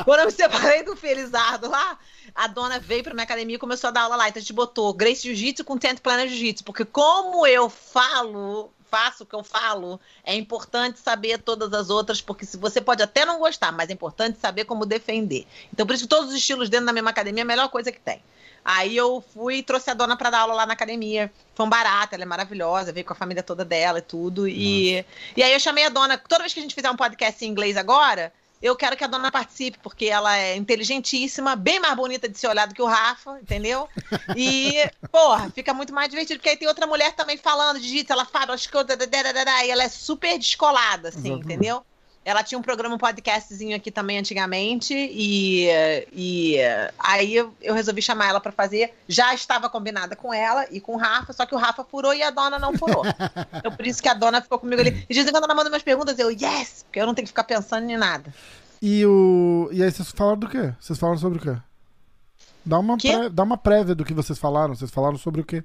Quando eu me separei do Felizardo lá, a dona veio pra minha academia e começou a dar aula lá. Então a gente botou Grace Jiu-Jitsu com Tent Planner Jiu-Jitsu. Porque como eu falo, faço o que eu falo, é importante saber todas as outras, porque se você pode até não gostar, mas é importante saber como defender. Então por isso que todos os estilos dentro da mesma academia é a melhor coisa que tem. Aí eu fui e trouxe a dona pra dar aula lá na academia. Foi um barato, ela é maravilhosa, veio com a família toda dela e tudo. E, e aí eu chamei a dona. Toda vez que a gente fizer um podcast em inglês agora, eu quero que a dona participe, porque ela é inteligentíssima, bem mais bonita de ser olhada que o Rafa, entendeu? E, porra, fica muito mais divertido, porque aí tem outra mulher também falando de jiu-jitsu, ela fala, acho que eu, e ela é super descolada, assim, Exatamente. entendeu? Ela tinha um programa, um podcastzinho aqui também antigamente, e, e aí eu, resolvi chamar ela pra fazer. Já estava combinada com ela e com o Rafa, só que o Rafa furou e a dona não furou. então por isso que a dona ficou comigo ali. E de vez em quando ela manda umas perguntas, eu, yes! Porque eu não tenho que ficar pensando em nada. E, o... e aí vocês falaram do quê? Vocês falaram sobre o quê? Dá uma, pré- Dá uma prévia do que vocês falaram. Vocês falaram sobre o quê?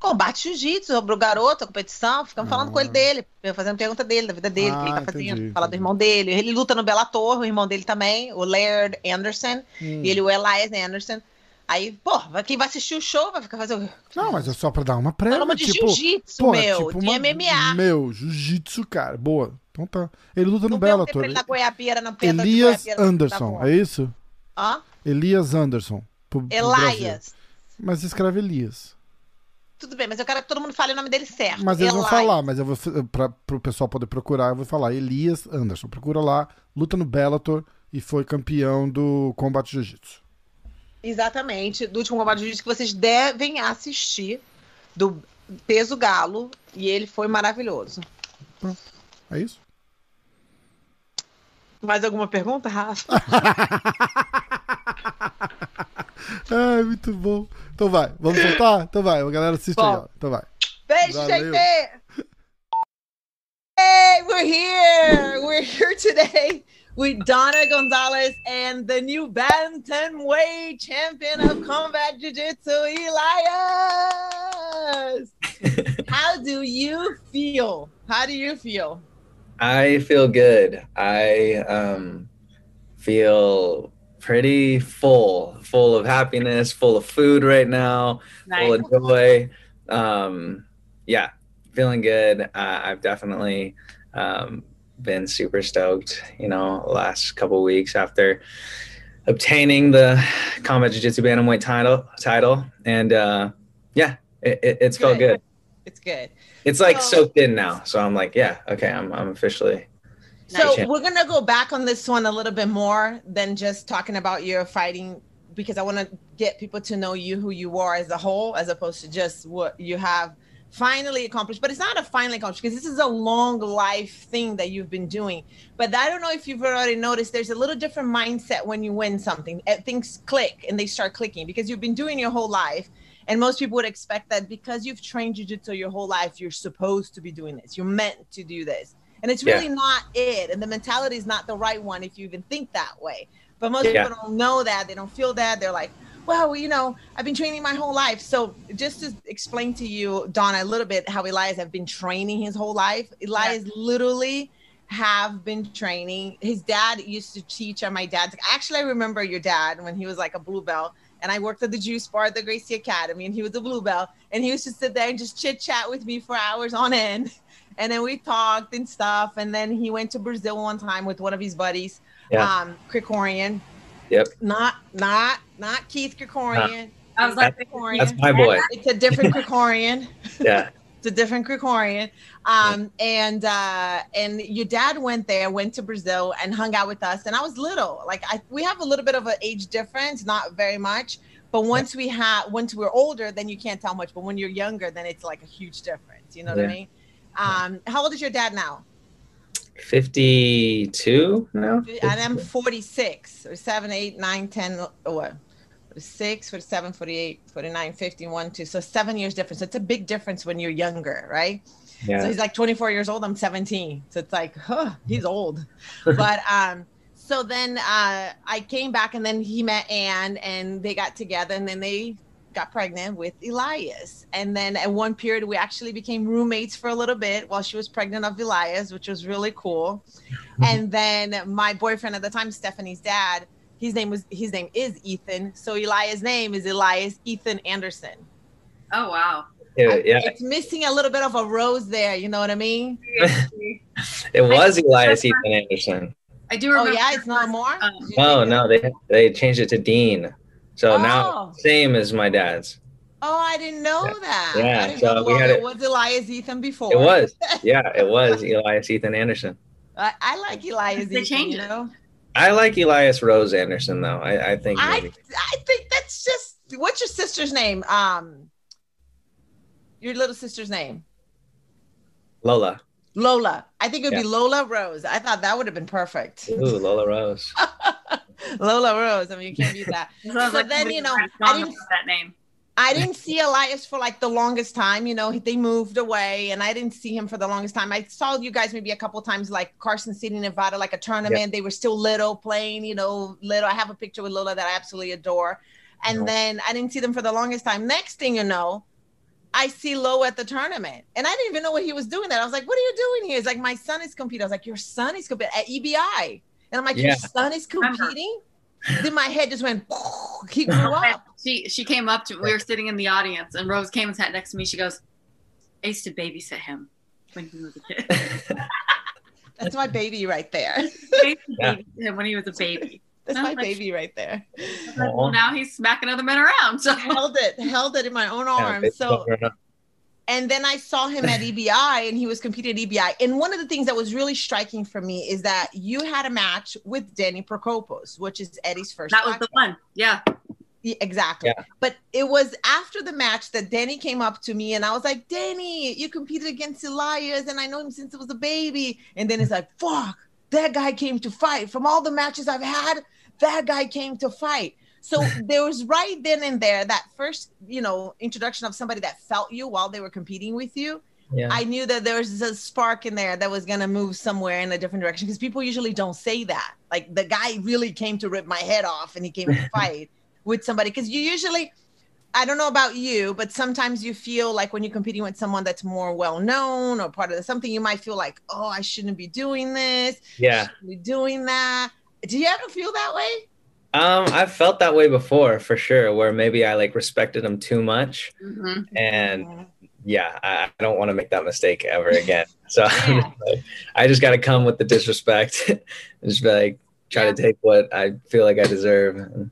Combate jiu-jitsu, sobre o garoto, a competição, ficamos falando com ele dele, fazendo pergunta dele, da vida dele, o que ele Ah, tá fazendo, entendi, falar do irmão dele. Ele luta no Bellator, o irmão dele também, o Laird Anderson, Hum. e ele, o Elias Anderson. Aí, pô, quem vai assistir o show vai ficar fazendo. Não, mas é só pra dar uma prévia, de tipo... jiu-jitsu, meu, tipo de uma- MMA. Meu, jiu-jitsu, cara. Boa. Então tá. Ele luta no perguntei Bellator. ele Goiabeira, não pedra de Elias tá Anderson, é isso? Hã? Elias Anderson. pro- pro. Elias. Mas escreve Elias. Tudo bem, mas eu quero que todo mundo fale o nome dele certo. Mas eles vão Elias. falar, mas eu vou para pro pessoal poder procurar, eu vou falar Elias Anderson. Procura lá, luta no Bellator e foi campeão do combate jiu-jitsu. Exatamente, do último combate jiu-jitsu que vocês devem assistir, do peso galo, e ele foi maravilhoso. É isso? Mais alguma pergunta, Rafa? Ai, muito bom. Então vai, vamos soltar? Então vai, a galera assiste aí, Bom. ó. Então vai. Beijo, Valeu. gente! Hey, we're here! We're here today with Donna Gonzalez and the new bantamweight champion of combat jiu-jitsu, Elias! How do you feel? How do you feel? I feel good. I um, feel pretty full, full of happiness, full of food right now, full of joy. Um, yeah, feeling good. Uh, I've definitely um, been super stoked, you know, last couple weeks after obtaining the combat jiu-jitsu bantamweight title title and uh yeah it, it, it's felt Good. good It's good. it's like So- soaked in now so i'm like yeah okay i'm, I'm officially So Nice. we're gonna go back on this one a little bit more than just talking about your fighting because I want to get people to know you, who you are as a whole, as opposed to just what you have finally accomplished. But it's not a finally accomplished because this is a long life thing that you've been doing. But I don't know if you've already noticed there's a little different mindset when you win something. Uh, Things click and they start clicking because you've been doing your whole life. And most people would expect that because you've trained jujitsu your whole life, you're supposed to be doing this. You're meant to do this. And it's Yeah. really not it. And the mentality is not the right one if you even think that way. But most Yeah. people don't know that. They don't feel that. They're like, well, you know, I've been training my whole life. So just to explain to you, Donna, a little bit how Elias have been training his whole life. Elias literally have been training. His dad used to teach at my dad's. Actually, I remember your dad when he was like a blue belt. And I worked at the Juice Bar at the Gracie Academy, and he was a blue belt. And he used to sit there and just chit chat with me for hours on end. And then we talked and stuff. And then he went to Brazil one time with one of his buddies, Yeah. um, Krikorian. Yep. Not, not, not Keith Krikorian. I was like, Krikorian. that's my boy It's a different Krikorian. yeah It's a different Krikorian. Um, and uh, and your dad went there, went to Brazil, and hung out with us. And I was little. Like I, we have a little bit of an age difference, not very much. But once we have, once we're older, then you can't tell much. But when you're younger, then it's like a huge difference. You know what I mean? Um, how old is your dad now? 52 now And I'm 46 or 7, 8, 9, 10, or what? 46, 47, 48, 49, 51, 2. So seven years difference. So it's a big difference when you're younger, right? Yeah. So he's like 24 years old. I'm 17. So it's like, huh, he's old. but um, so then uh, I came back and then he met Anne and they got together and then they got pregnant with Elias. And then at one period, we actually became roommates for a little bit while she was pregnant of Elias, which was really cool. and then my boyfriend at the time, Stephanie's dad, his name was his name is Ethan. So Elias' name is Elias Ethan Anderson. oh wow. yeah, yeah. It's missing a little bit of a rose there, you know what I mean? it was elias ethan anderson I do Oh yeah, it's not more. Um, Did no no they they changed it to dean so Oh. now same as my dad's Oh, I didn't know that. Yeah, I didn't so know we well, had it it- was Elias Ethan before. it was yeah it was elias ethan anderson I, I like Elias They Ethan. changed You it. know, i like elias rose anderson though i, I think I maybe I think that's just what's your sister's name? Um, your little sister's name, lola Lola. I think it would be Lola Rose. I thought that would have been perfect. Ooh, lola rose Lola Rose. I mean, you can't beat that. so So like, then, you know, I I didn't- that name. I didn't see Elias for like the longest time. You know, they moved away and I didn't see him for the longest time. I saw you guys maybe a couple times, like Carson City, Nevada, like a tournament. They were still little playing, you know, little. I have a picture with Lola that I absolutely adore. And No. then I didn't see them for the longest time. Next thing you know, I see Lo at the tournament. And I didn't even know what he was doing that. I was like, what are you doing here? He's like, my son is competing. I was like, your son is competing at EBI. And I'm like, your son is uh-huh. competing? then my head just went, he uh-huh. grew up. She she came up to we were sitting in the audience and Rose came and sat next to me. She goes, I used to babysit him when he was a kid. That's my baby right there. I used to Yeah. him when he was a baby. That's my my- baby right there. Well, now he's smacking other men around. So held it, held it in my own Yeah, arms. it's so growing up. And then I saw him at EBI and he was competing at EBI. And one of the things that was really striking for me is that you had a match with Danny Prokopos, which is Eddie's first. that was the one. Yeah. Yeah, exactly. Yeah. But it was after the match that Danny came up to me and I was like, Danny, you competed against Elias and I know him since it was a baby. And then he's like, fuck, that guy came to fight. From all the matches I've had, that guy came to fight. So there was right then and there that first, you know, introduction of somebody that felt you while they were competing with you. Yeah. I knew that there was a spark in there that was gonna move somewhere in a different direction because people usually don't say that. Like the guy really came to rip my head off and he came to fight with somebody because you usually I don't know about you, but sometimes you feel like when you're competing with someone that's more well known or part of the, something, you might feel like, oh, I shouldn't be doing this. yeah. be doing that. Do you ever feel that way? Um, I've felt that way before for sure, where maybe I like respected him too much. hmm And yeah, I, I don't want to make that mistake ever again. So I'm Yeah. just like, I just got to come with the disrespect and just be like, try Yeah. to take what I feel like I deserve.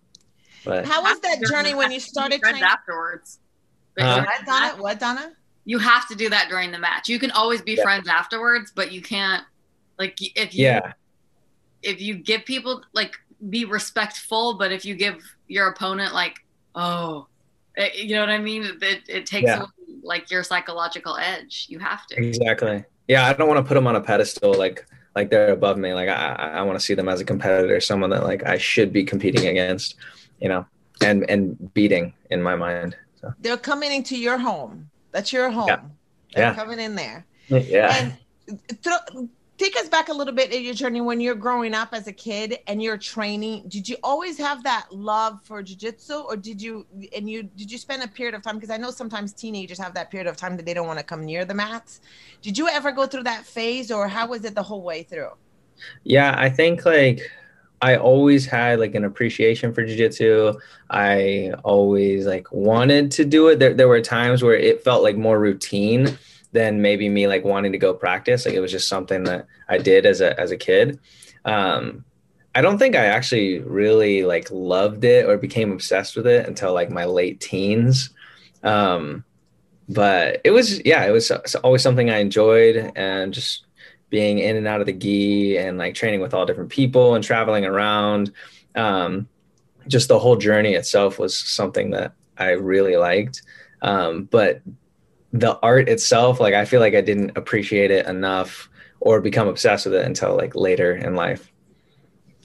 But How was that journey when you started friends training? afterwards. Uh, What, Donna? What, Donna? you have to do that during the match. You can always be Yeah. friends afterwards, but you can't like if you yeah, if you give people like be respectful, but if you give your opponent like oh, eh, you know what I mean? It it takes Yeah. away, like your psychological edge. You have to. exactly. Yeah, I don't want to put them on a pedestal like like they're above me. Like I, I want to see them as a competitor, someone that like I should be competing against, you know, and and beating in my mind. So They're coming into your home. That's your home. Yeah. They're Yeah. coming in there. yeah. And thro- take us back a little bit in your journey when you're growing up as a kid and you're training. Did you always have that love for jujitsu, or did you and you did you spend a period of time? Because I know sometimes teenagers have that period of time that they don't want to come near the mats. Did you ever go through that phase, or how was it the whole way through? Yeah, I think like I always had like an appreciation for jujitsu. I always like wanted to do it. There, there were times where it felt like more routine than maybe me like wanting to go practice. Like it was just something that I did as a as a kid. Um, I don't think I actually really like loved it or became obsessed with it until like my late teens. Um, but it was yeah, it was always something I enjoyed and just being in and out of the gi and like training with all different people and traveling around. Um, just the whole journey itself was something that I really liked. Um, but the art itself, like I feel like I didn't appreciate it enough or become obsessed with it until like later in life.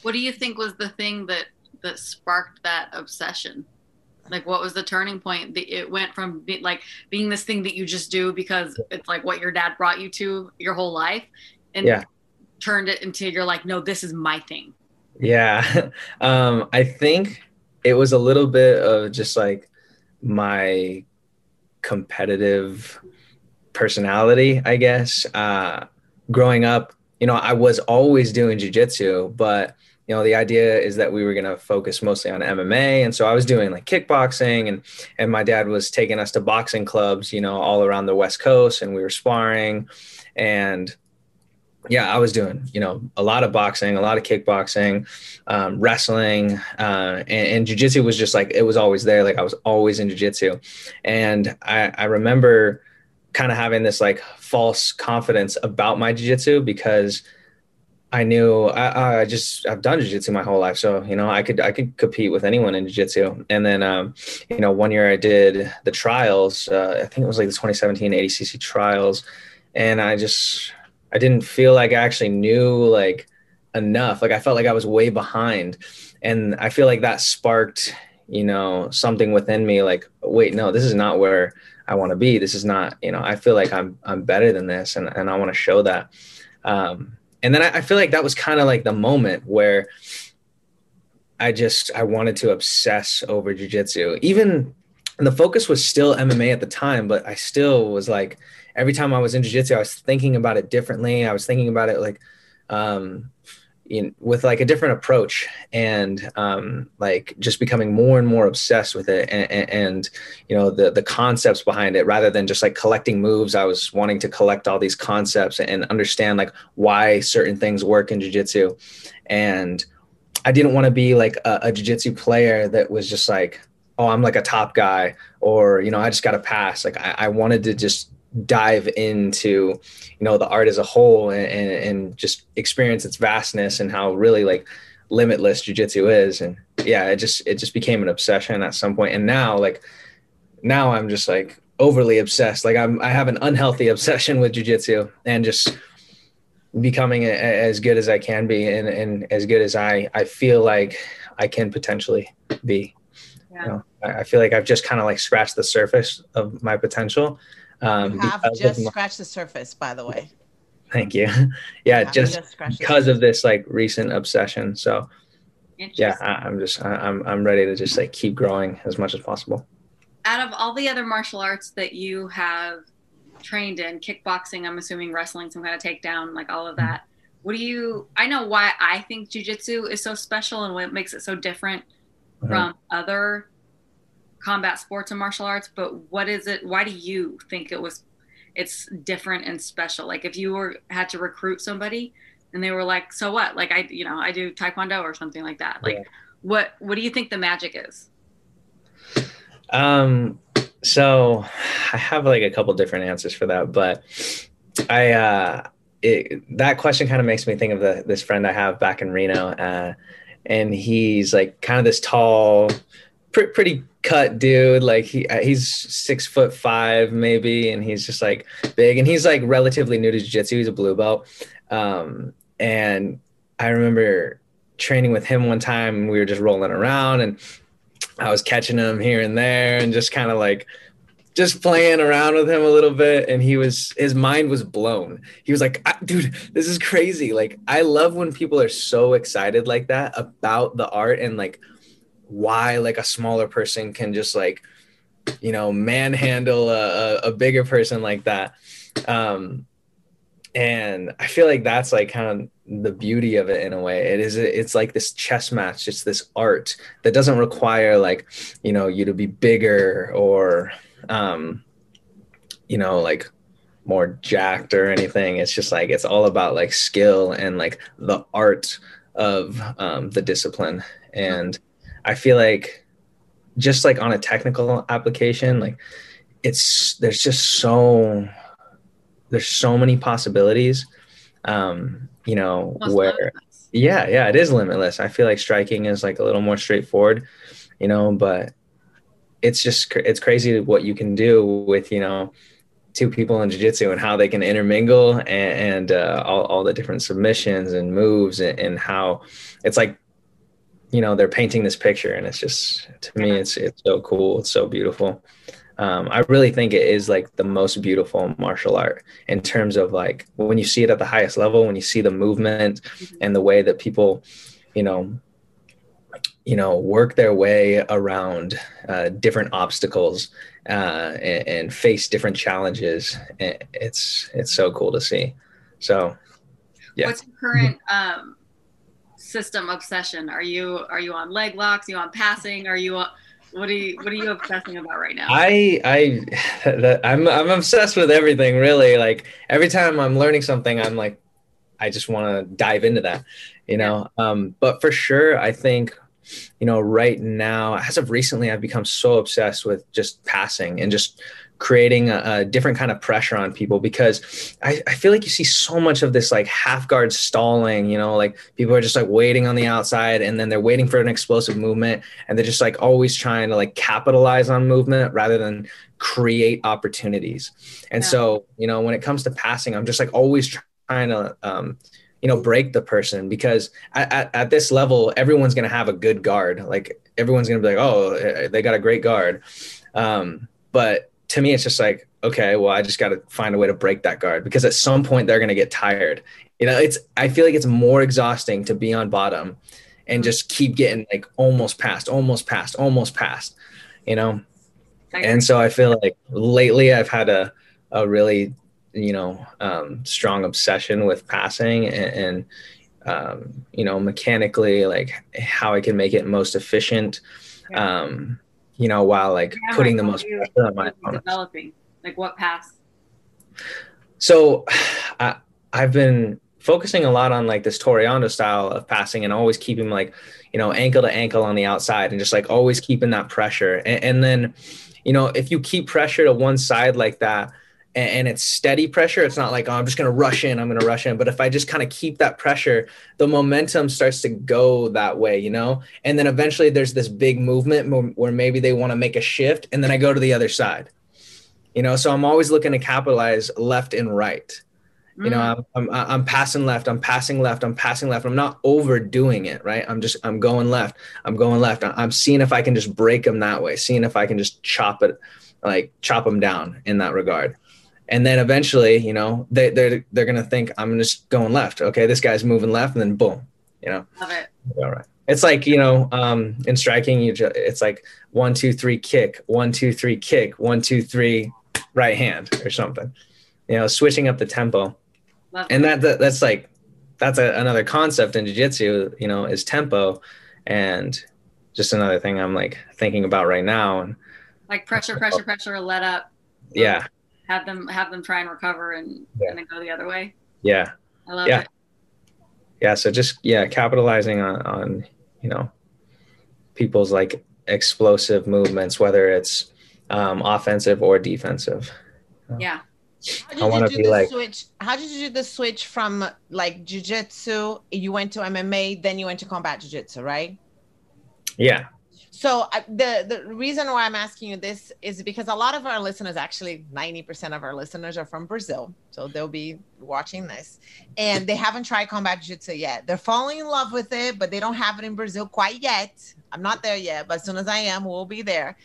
What do you think was the thing that that sparked that obsession? Like, what was the turning point? that It went from be, like being this thing that you just do because it's like what your dad brought you to your whole life, and Yeah. turned it into you're like, no, this is my thing. Yeah. Um, I think it was a little bit of just like my competitive personality, I guess. Uh, growing up, you know, I was always doing jujitsu, but you know, the idea is that we were going to focus mostly on MMA. And so I was doing like kickboxing and, and my dad was taking us to boxing clubs, you know, all around the West coast and we were sparring and yeah, I was doing, you know, a lot of boxing, a lot of kickboxing, um, wrestling, uh, and, and jujitsu was just like, it was always there. Like I was always in jujitsu. And I, I remember kind of having this like false confidence about my jujitsu because I knew I, I just I've done jiu-jitsu my whole life, so you know I could I could compete with anyone in jiu-jitsu. And then um, you know one year I did the trials. Uh, I think it was like the 2017 ADCC trials, and I just I didn't feel like I actually knew like enough. Like I felt like I was way behind, and I feel like that sparked you know something within me. Like wait, no, this is not where I want to be. This is not you know I feel like I'm I'm better than this, and and I want to show that. Um, and then I, I feel like that was kind of like the moment where I just I wanted to obsess over jujitsu. Even the focus was still MMA at the time, but I still was like every time I was in jujitsu, I was thinking about it differently. I was thinking about it like um with like a different approach and um, like just becoming more and more obsessed with it and, and, and, you know the the concepts behind it rather than just like collecting moves. I was wanting to collect all these concepts and understand like why certain things work in jiu-jitsu. And i didn't want to be like a, a jiu-jitsu player that was just like oh i'm like a top guy or you know i just got to pass. Like I, I wanted to just dive into you know the art as a whole and, and, and just experience its vastness and how really like limitless jiu-jitsu is. And yeah it just it just became an obsession at some point. And now like now i'm just like overly obsessed. Like i'm i have an unhealthy obsession with jiu-jitsu and just becoming a, as good as i can be and, and as good as i i feel like i can potentially be. Yeah. you know I, I feel like i've just kind of like scratched the surface of my potential um, you have just my, scratched the surface, by the way. Thank you. yeah, just, just because of this like recent obsession. So yeah, I, am just I, I'm I'm ready to just like keep growing as much as possible. Out of all the other martial arts that you have trained in, kickboxing, I'm assuming wrestling, some kind of takedown, like all of that. What do you? I know why I think jujitsu is so special and what makes it so different uh-huh. from other combat sports and martial arts, but what is it? Why do you think it was? It's different and special. Like if you were had to recruit somebody, and they were like, "So what? Like I, you know, I do taekwondo or something like that." Like, yeah. what what do you think the magic is? Um. So I have like a couple different answers for that, but I uh, it, that question kind of makes me think of the this friend I have back in Reno, uh, and he's like kind of this tall, pr- pretty cut dude. Like he uh, he's six foot five maybe, and he's just like big, and he's like relatively new to jiu-jitsu. He's a blue belt, um, and I remember training with him one time, and we were just rolling around, and I was catching him here and there, and just kind of like just playing around with him a little bit and he was his mind was blown he was like dude this is crazy like i love when people are so excited like that about the art and like why like a smaller person can just like you know manhandle a, a, bigger person like that. Um and i feel like that's like kind of the beauty of it in a way. It is it's like this chess match. It's this art that doesn't require like you know you to be bigger or um you know like more jacked or anything. It's just like it's all about like skill and like the art of um the discipline. And I feel like just like on a technical application, like it's there's just so there's so many possibilities. Um, you know, where limitless. yeah, yeah, it is limitless. I feel like striking is like a little more straightforward, you know, but it's just it's crazy what you can do with, you know, two people in jiu-jitsu and how they can intermingle and, and uh, all, all the different submissions and moves and, and how it's like you know they're painting this picture and it's just to me it's it's so cool. It's so beautiful. Um, i really think it is like the most beautiful martial art in terms of like when you see it at the highest level when you see the movement mm-hmm. and the way that people you know you know work their way around uh, different obstacles uh, and, and, face different challenges it's it's so cool to see. So yeah. What's your current um system obsession? Are you are you on leg locks? Are you on passing? Are you what are you what are you obsessing about right now? I I I'm I'm obsessed with everything really. Like every time I'm learning something, I'm like, I just want to dive into that, you know. Um, but for sure, I think you know right now, as of recently, I've become so obsessed with just passing and just creating a, a, different kind of pressure on people because I, I, feel like you see so much of this like half guard stalling, you know, like people are just like waiting on the outside and then they're waiting for an explosive movement and they're just like always trying to like capitalize on movement rather than create opportunities. And yeah. so, you know, when it comes to passing, I'm just like always trying to, um, you know, break the person because at, at, at this level, everyone's going to have a good guard. Like everyone's going to be like, oh, eh, they got a great guard. Um, but to me, it's just like, okay, well, I just got to find a way to break that guard because at some point they're going to get tired. You know, it's, I feel like it's more exhausting to be on bottom and just keep getting like almost past, almost past, almost past, you know? And so I feel like lately I've had a, a really, you know, um, strong obsession with passing and, and um, you know, mechanically, like how I can make it most efficient. Um, you know, while like Yeah, putting the most pressure on my are you opponent. developing like what pass So I, I've been focusing a lot on like this Toreando style of passing and always keeping like, you know, ankle to ankle on the outside and just like always keeping that pressure. And, and then, you know, if you keep pressure to one side like that and, and it's steady pressure, it's not like, oh, I'm just going to rush in, I'm going to rush in. But if I just kind of keep that pressure, the momentum starts to go that way, you know? And then eventually there's this big movement where maybe they want to make a shift and then I go to the other side. You know so i'm always looking to capitalize left and right. You know Mm. I'm, I'm i'm passing left i'm passing left i'm passing left. I'm not overdoing it right? I'm just i'm going left i'm going left. I'm seeing if i can just break them that way seeing if i can just chop it like chop them down in that regard and then eventually you know they, they're they're gonna think i'm just going left okay this guy's moving left and then boom you know love it all right. It's like, you know, um, in striking, you just, it's like one, two, three, kick, one, two, three, kick, one, two, three, right hand or something, you know, switching up the tempo. love And that, that that's like, that's a, another concept in jiu-jitsu, you know, is tempo. And just another thing I'm like thinking about right now. And like pressure pressure pressure let up yeah, have them have them try and recover and, Yeah. and then go the other way yeah, i love Yeah. it yeah. So just, yeah, capitalizing on, on, you know, people's like explosive movements, whether it's um, offensive or defensive. yeah How I did wanna you be do the like- switch? How did you do the switch from like jujitsu? You went to MMA, then you went to combat jujitsu, right? Yeah. So I the the reason why I'm asking you this is because a lot of our listeners, actually 90% of our listeners are from Brazil. So they'll be watching this. And they haven't tried combat jiu-jitsu yet. They're falling in love with it, but they don't have it in Brazil quite yet. I'm not there yet, but as soon as I am, we'll be there.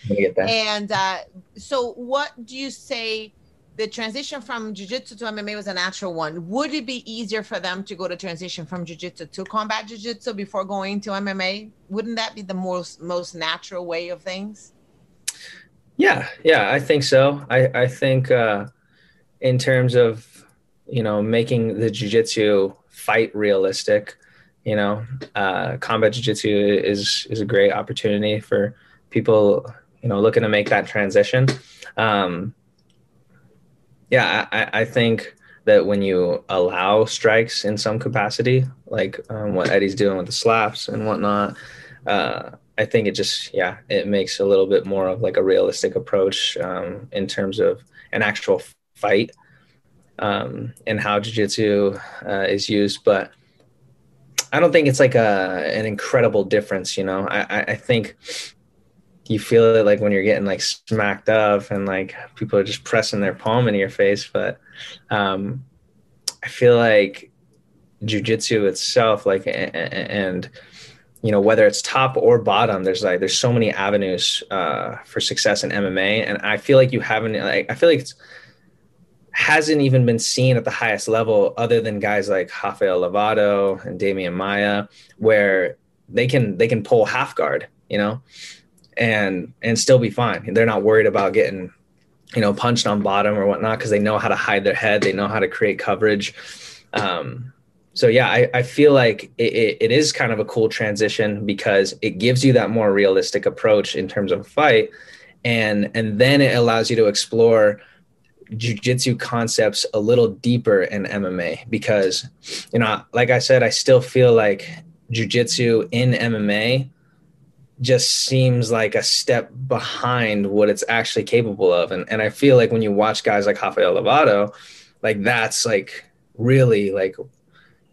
And uh, so, what do you say? The transition from jiu-jitsu to MMA was a natural one. Would it be easier for them to go to transition from jiu-jitsu to combat jiu-jitsu before going to MMA? Wouldn't that be the most most natural way of things? Yeah, yeah, I think so. I I think uh, in terms of you know making the jujitsu fight realistic, you know, uh, combat jujitsu is is a great opportunity for people you know looking to make that transition. Um, yeah, I, I- think that when you allow strikes in some capacity, like um, what Eddie's doing with the slaps and whatnot, uh, I think it just yeah it makes a little bit more of like a realistic approach um, in terms of an actual fight um, and how jiu-jitsu uh, is used. But I don't think it's like a an incredible difference you know? I, I, I think you feel it like when you're getting like smacked up and like people are just pressing their palm into your face but um, I feel like jiu-jitsu itself like and you know whether it's top or bottom there's like there's so many avenues uh, for success in mma and i feel like you haven't like i feel like it's hasn't even been seen at the highest level other than guys like rafael lovato and demian maia where they can they can pull half guard you know and and still be fine. They're not worried about getting you know punched on bottom or whatnot because they know how to hide their head. They know how to create coverage. Um, so yeah I, I feel like it, it, it is kind of a cool transition because it gives you that more realistic approach in terms of fight. And and then it allows you to explore jujitsu concepts a little deeper in mma because you know like i said i still feel like jujitsu in mma just seems like a step behind what it's actually capable of. And, and i feel like when you watch guys like rafael lovato like that's like really like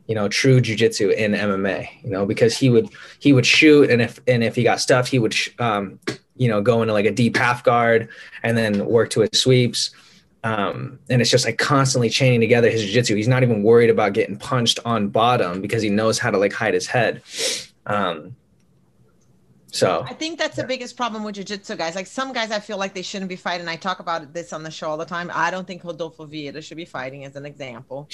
you know true jujitsu in MMA you know because he would he would shoot and if and if he got stuffed he would sh- um you know go into like a deep half guard and then work to his sweeps. Um and it's just like constantly chaining together his jiu-jitsu. He's not even worried about getting punched on bottom because he knows how to like hide his head. Um so I think that's the biggest problem with jiu-jitsu guys. Like some guys, I feel like they shouldn't be fighting. I talk about this on the show all the time. I don't think Rodolfo Vieira should be fighting, as an example.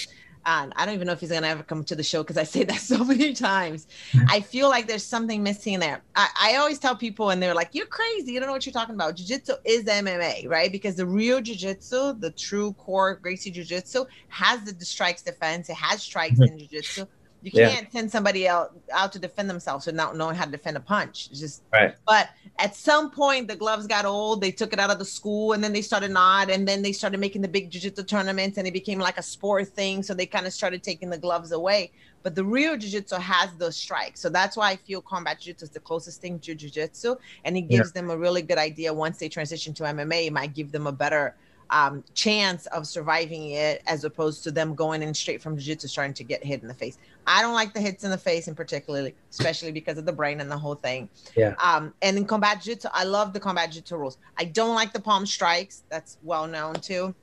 And I don't even know if he's gonna ever come to the show because I say that so many times. Mm-hmm. I feel like there's something missing there. I, I always tell people, and they're like, "You're crazy. You don't know what you're talking about." Jiu-jitsu is MMA, right? Because the real jiu-jitsu, the true core Gracie jiu-jitsu, has the, the strikes defense. It has strikes mm-hmm. in jiu-jitsu You can't send somebody out out to defend themselves without knowing how to defend a punch. It's just Right. but at some point the gloves got old. They took it out of the school and then they started not and then they started making the big jiu-jitsu tournaments and it became like a sport thing. So they kind of started taking the gloves away. But the real jiu-jitsu has those strikes. So that's why I feel combat jiu-jitsu is the closest thing to jiu-jitsu. And it Yeah. gives them a really good idea once they transition to MMA, it might give them a better um, chance of surviving it as opposed to them going in straight from jiu-jitsu starting to get hit in the face. I don't like the hits in the face in particularly, especially because of the brain and the whole thing. Yeah. Um, and in combat jiu-jitsu, I love the combat jiu-jitsu rules. I don't like the palm strikes. That's well known too.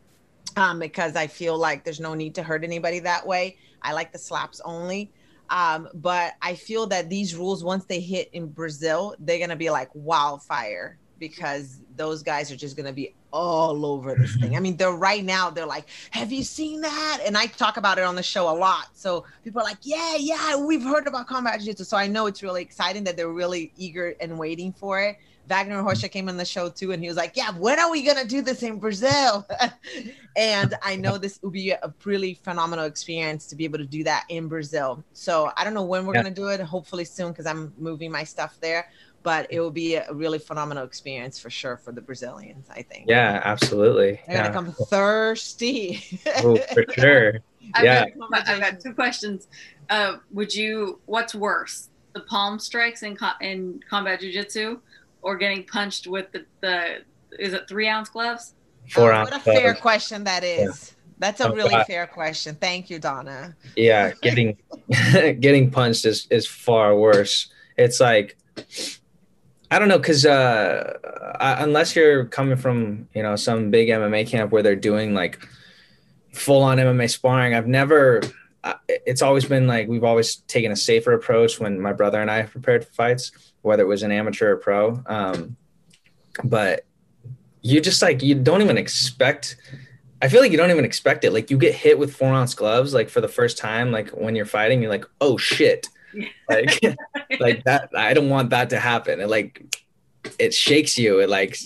Um, because I feel like there's no need to hurt anybody that way. I like the slaps only. Um, but I feel that these rules, once they hit in Brazil, they're gonna be like wildfire because those guys are just gonna be all over this thing. I mean, they're right now, they're like, Have you seen that? And I talk about it on the show a lot. So people are like, Yeah, yeah, we've heard about combat jiu-jitsu. So I know it's really exciting that they're really eager and waiting for it. Wagner Rocha came on the show too, and he was like, "Yeah, when are we gonna do this in Brazil?" and I know this will be a really phenomenal experience to be able to do that in Brazil. So I don't know when we're Yeah. gonna do it. Hopefully soon, because I'm moving my stuff there. But it will be a really phenomenal experience for sure for the Brazilians. I think. Yeah, absolutely. They're Yeah, gonna come thirsty. Ooh, for sure. I've, Yeah. got, I've got two questions. Uh, would you? What's worse, the palm strikes in co- in combat jujitsu, or getting punched with the, the is it three ounce gloves? Four Oh, ounce what a fair gloves. question that is. That's a Oh, really God. fair question. Thank you, Donna. yeah getting getting punched is is far worse it's like i don't know because uh I- unless you're coming from you know some big mma camp where they're doing like full on mma sparring i've never uh, it's always been like we've always taken a safer approach when my brother and i have prepared for fights whether it was an amateur or pro um but you just like you don't even expect I feel like you don't even expect it. Like you get hit with four ounce gloves, like for the first time, like when you're fighting, you're like, oh shit. Like, like that, I don't want that to happen. It like, it shakes you. It like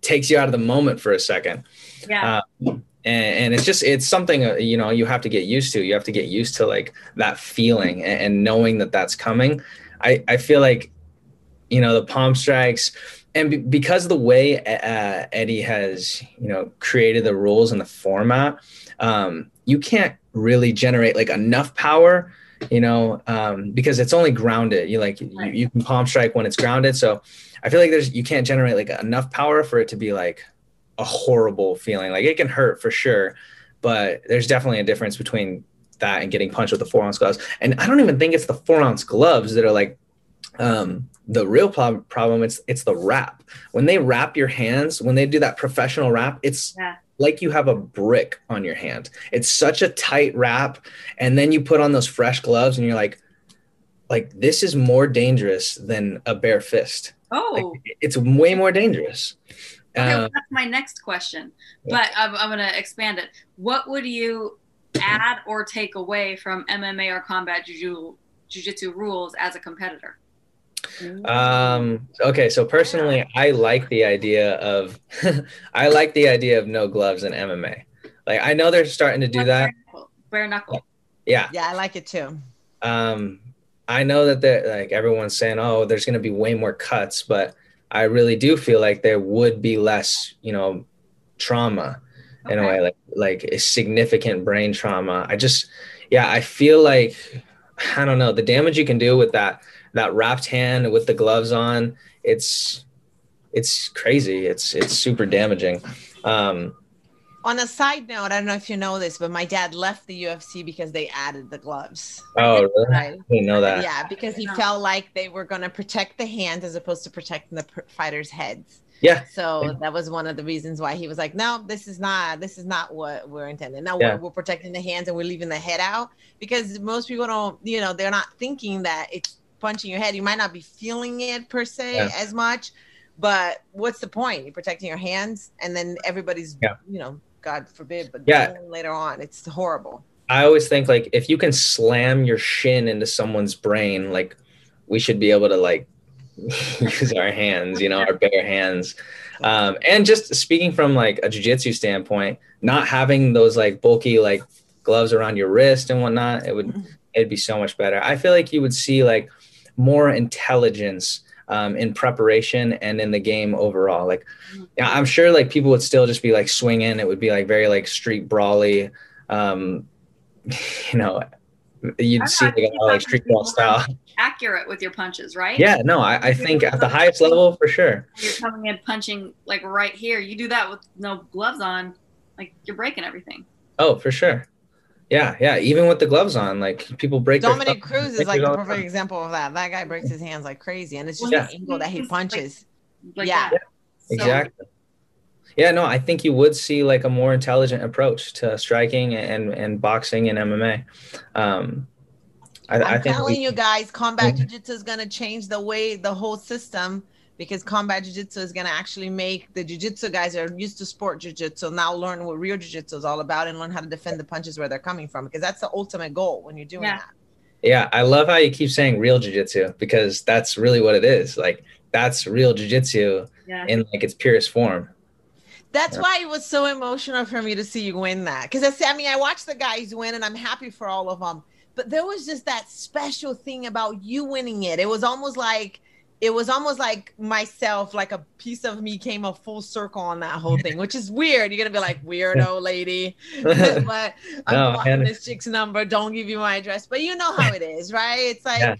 takes you out of the moment for a second. Yeah. and, and it's just, it's something, uh, you know, you have to get used to. You have to get used to like that feeling and, and knowing that that's coming. I, I feel like, you know, the palm strikes, and be, because of the way uh, Eddie has, you know, created the rules and the format, um, you can't really generate like enough power, you know, um, because it's only grounded. You like you, you can palm strike when it's grounded. So I feel like there's you can't generate like enough power for it to be like a horrible feeling. Like it can hurt for sure, but there's definitely a difference between that and getting punched with the four ounce gloves. And I don't even think it's the four ounce gloves that are like um, the real prob- problem. It's it's the wrap. When they wrap your hands, when they do that professional wrap, it's Yeah. like you have a brick on your hand. It's such a tight wrap, and then you put on those fresh gloves, and you're like, like this is more dangerous than a bare fist. Like, Oh, it's way more dangerous. okay. well, Um, that's my next question, but I'm, I'm going to expand it. What would you add or take away from MMA or combat jiu- jujitsu rules as a competitor? Um, okay, so personally, I like the idea of I like the idea of no gloves in MMA. Like I know they're starting to do that. Bare knuckle. Bare knuckle. Yeah. Yeah, I like it too. Um, I know that they're like everyone's saying, oh, there's going to be way more cuts, but I really do feel like there would be less, you know, trauma in a way, like like a significant brain trauma. I just, yeah, I feel like I don't know the damage you can do with that that wrapped hand with the gloves on. It's it's crazy. It's it's super damaging. Um, On a side note, I don't know if you know this, but my dad left the UFC because they added the gloves. oh, really? I Right. didn't know that. Yeah, because he felt like they were going to protect the hands as opposed to protecting the pr- fighters' heads. Yeah. So that was one of the reasons why he was like, "No, this is not. This is not what we're intending. Now Yeah. we're, we're protecting the hands and we're leaving the head out because most people don't. You know, they're not thinking that it's punching your head. You might not be feeling it per se Yeah. as much, but what's the point? You're protecting your hands, and then everybody's, Yeah. you know, God forbid, but Yeah. later on, it's horrible. I always think like if you can slam your shin into someone's brain, like we should be able to like use our hands, you know, our bare hands. Um, and just speaking from like a jujitsu standpoint, not having those like bulky like gloves around your wrist and whatnot, it would it'd be so much better. I feel like you would see like more intelligence um, in preparation and in the game overall. Like, I'm sure like people would still just be like swinging. It would be like very like street brawly. Um, you know, you'd I'm see like, a lot, like street brawl style. Accurate with your punches, right? Yeah, no, I, I think at the highest level for sure. You're coming in punching like right here. You do that with no gloves on, like you're breaking everything. Oh, for sure. Yeah, yeah. Even with the gloves on, like people break. their Dominick thumbs, Cruz is like a the perfect time. example of that. That guy breaks his hands like crazy, and it's just Yeah. the angle that he punches. Like Yeah. that. So- Exactly. Yeah, no, I think you would see like a more intelligent approach to striking and and boxing and MMA. Um, I, I'm I think telling we- you guys, combat jiu-jitsu is going to change the way the whole system because combat jiu-jitsu is going to actually make the jiu-jitsu guys that are used to sport jiu-jitsu now learn what real jiu-jitsu is all about and learn how to defend the punches where they're coming from because that's the ultimate goal when you're doing Yeah. that. Yeah, I love how you keep saying real jujitsu because that's really what it is. Like that's real jujitsu Yeah. in like its purest form. That's Yeah. why it was so emotional for me to see you win that. Because I, see- I mean, I watched the guys win, and I'm happy for all of them. But there was just that special thing about you winning it. It was almost like it was almost like myself, like a piece of me came a full circle on that whole thing, which is weird. You're gonna be like weirdo lady, but I'm No, blocking this chick's number. Don't give you my address. But you know how it is, right? It's like Yeah.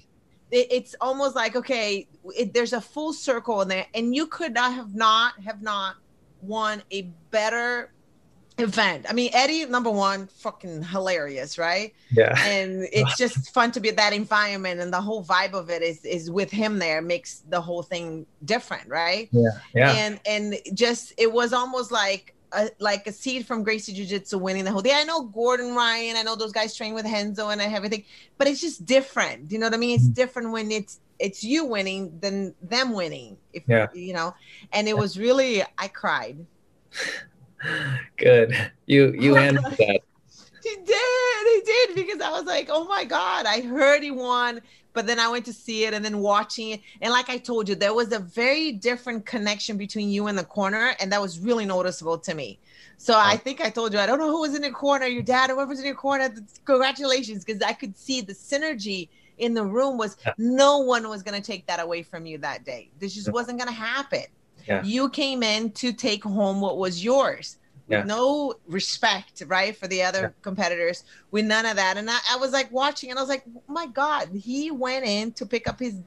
it, it's almost like okay, it, there's a full circle in there, and you could not have not have not won a better event. I mean, Eddie, number one, fucking hilarious, right? yeah. And it's just fun to be at that environment, and the whole vibe of it is is with him there makes the whole thing different, right? Yeah. Yeah. And and just it was almost like. A, like a seed from Gracie Jiu Jitsu winning the whole thing. I know Gordon Ryan, I know those guys train with Renzo and everything, but it's just different. You know what I mean? It's mm-hmm. different when it's it's you winning than them winning. If Yeah. you know, and it was really I cried. Good. You you answered that. He did. He did because I was like, oh my God, I heard he won. But then I went to see it and then watching it. And like I told you, there was a very different connection between you and the corner. And that was really noticeable to me. So I think I told you, I don't know who was in the corner, your dad, whoever's in your corner. Congratulations. Because I could see the synergy in the room was Yeah. no one was going to take that away from you that day. This just Yeah. wasn't going to happen. Yeah. You came in to take home what was yours Yeah. no respect, right, for the other competitors with none of that. And I, I was like watching, and I was like, oh my God, he went in to pick up his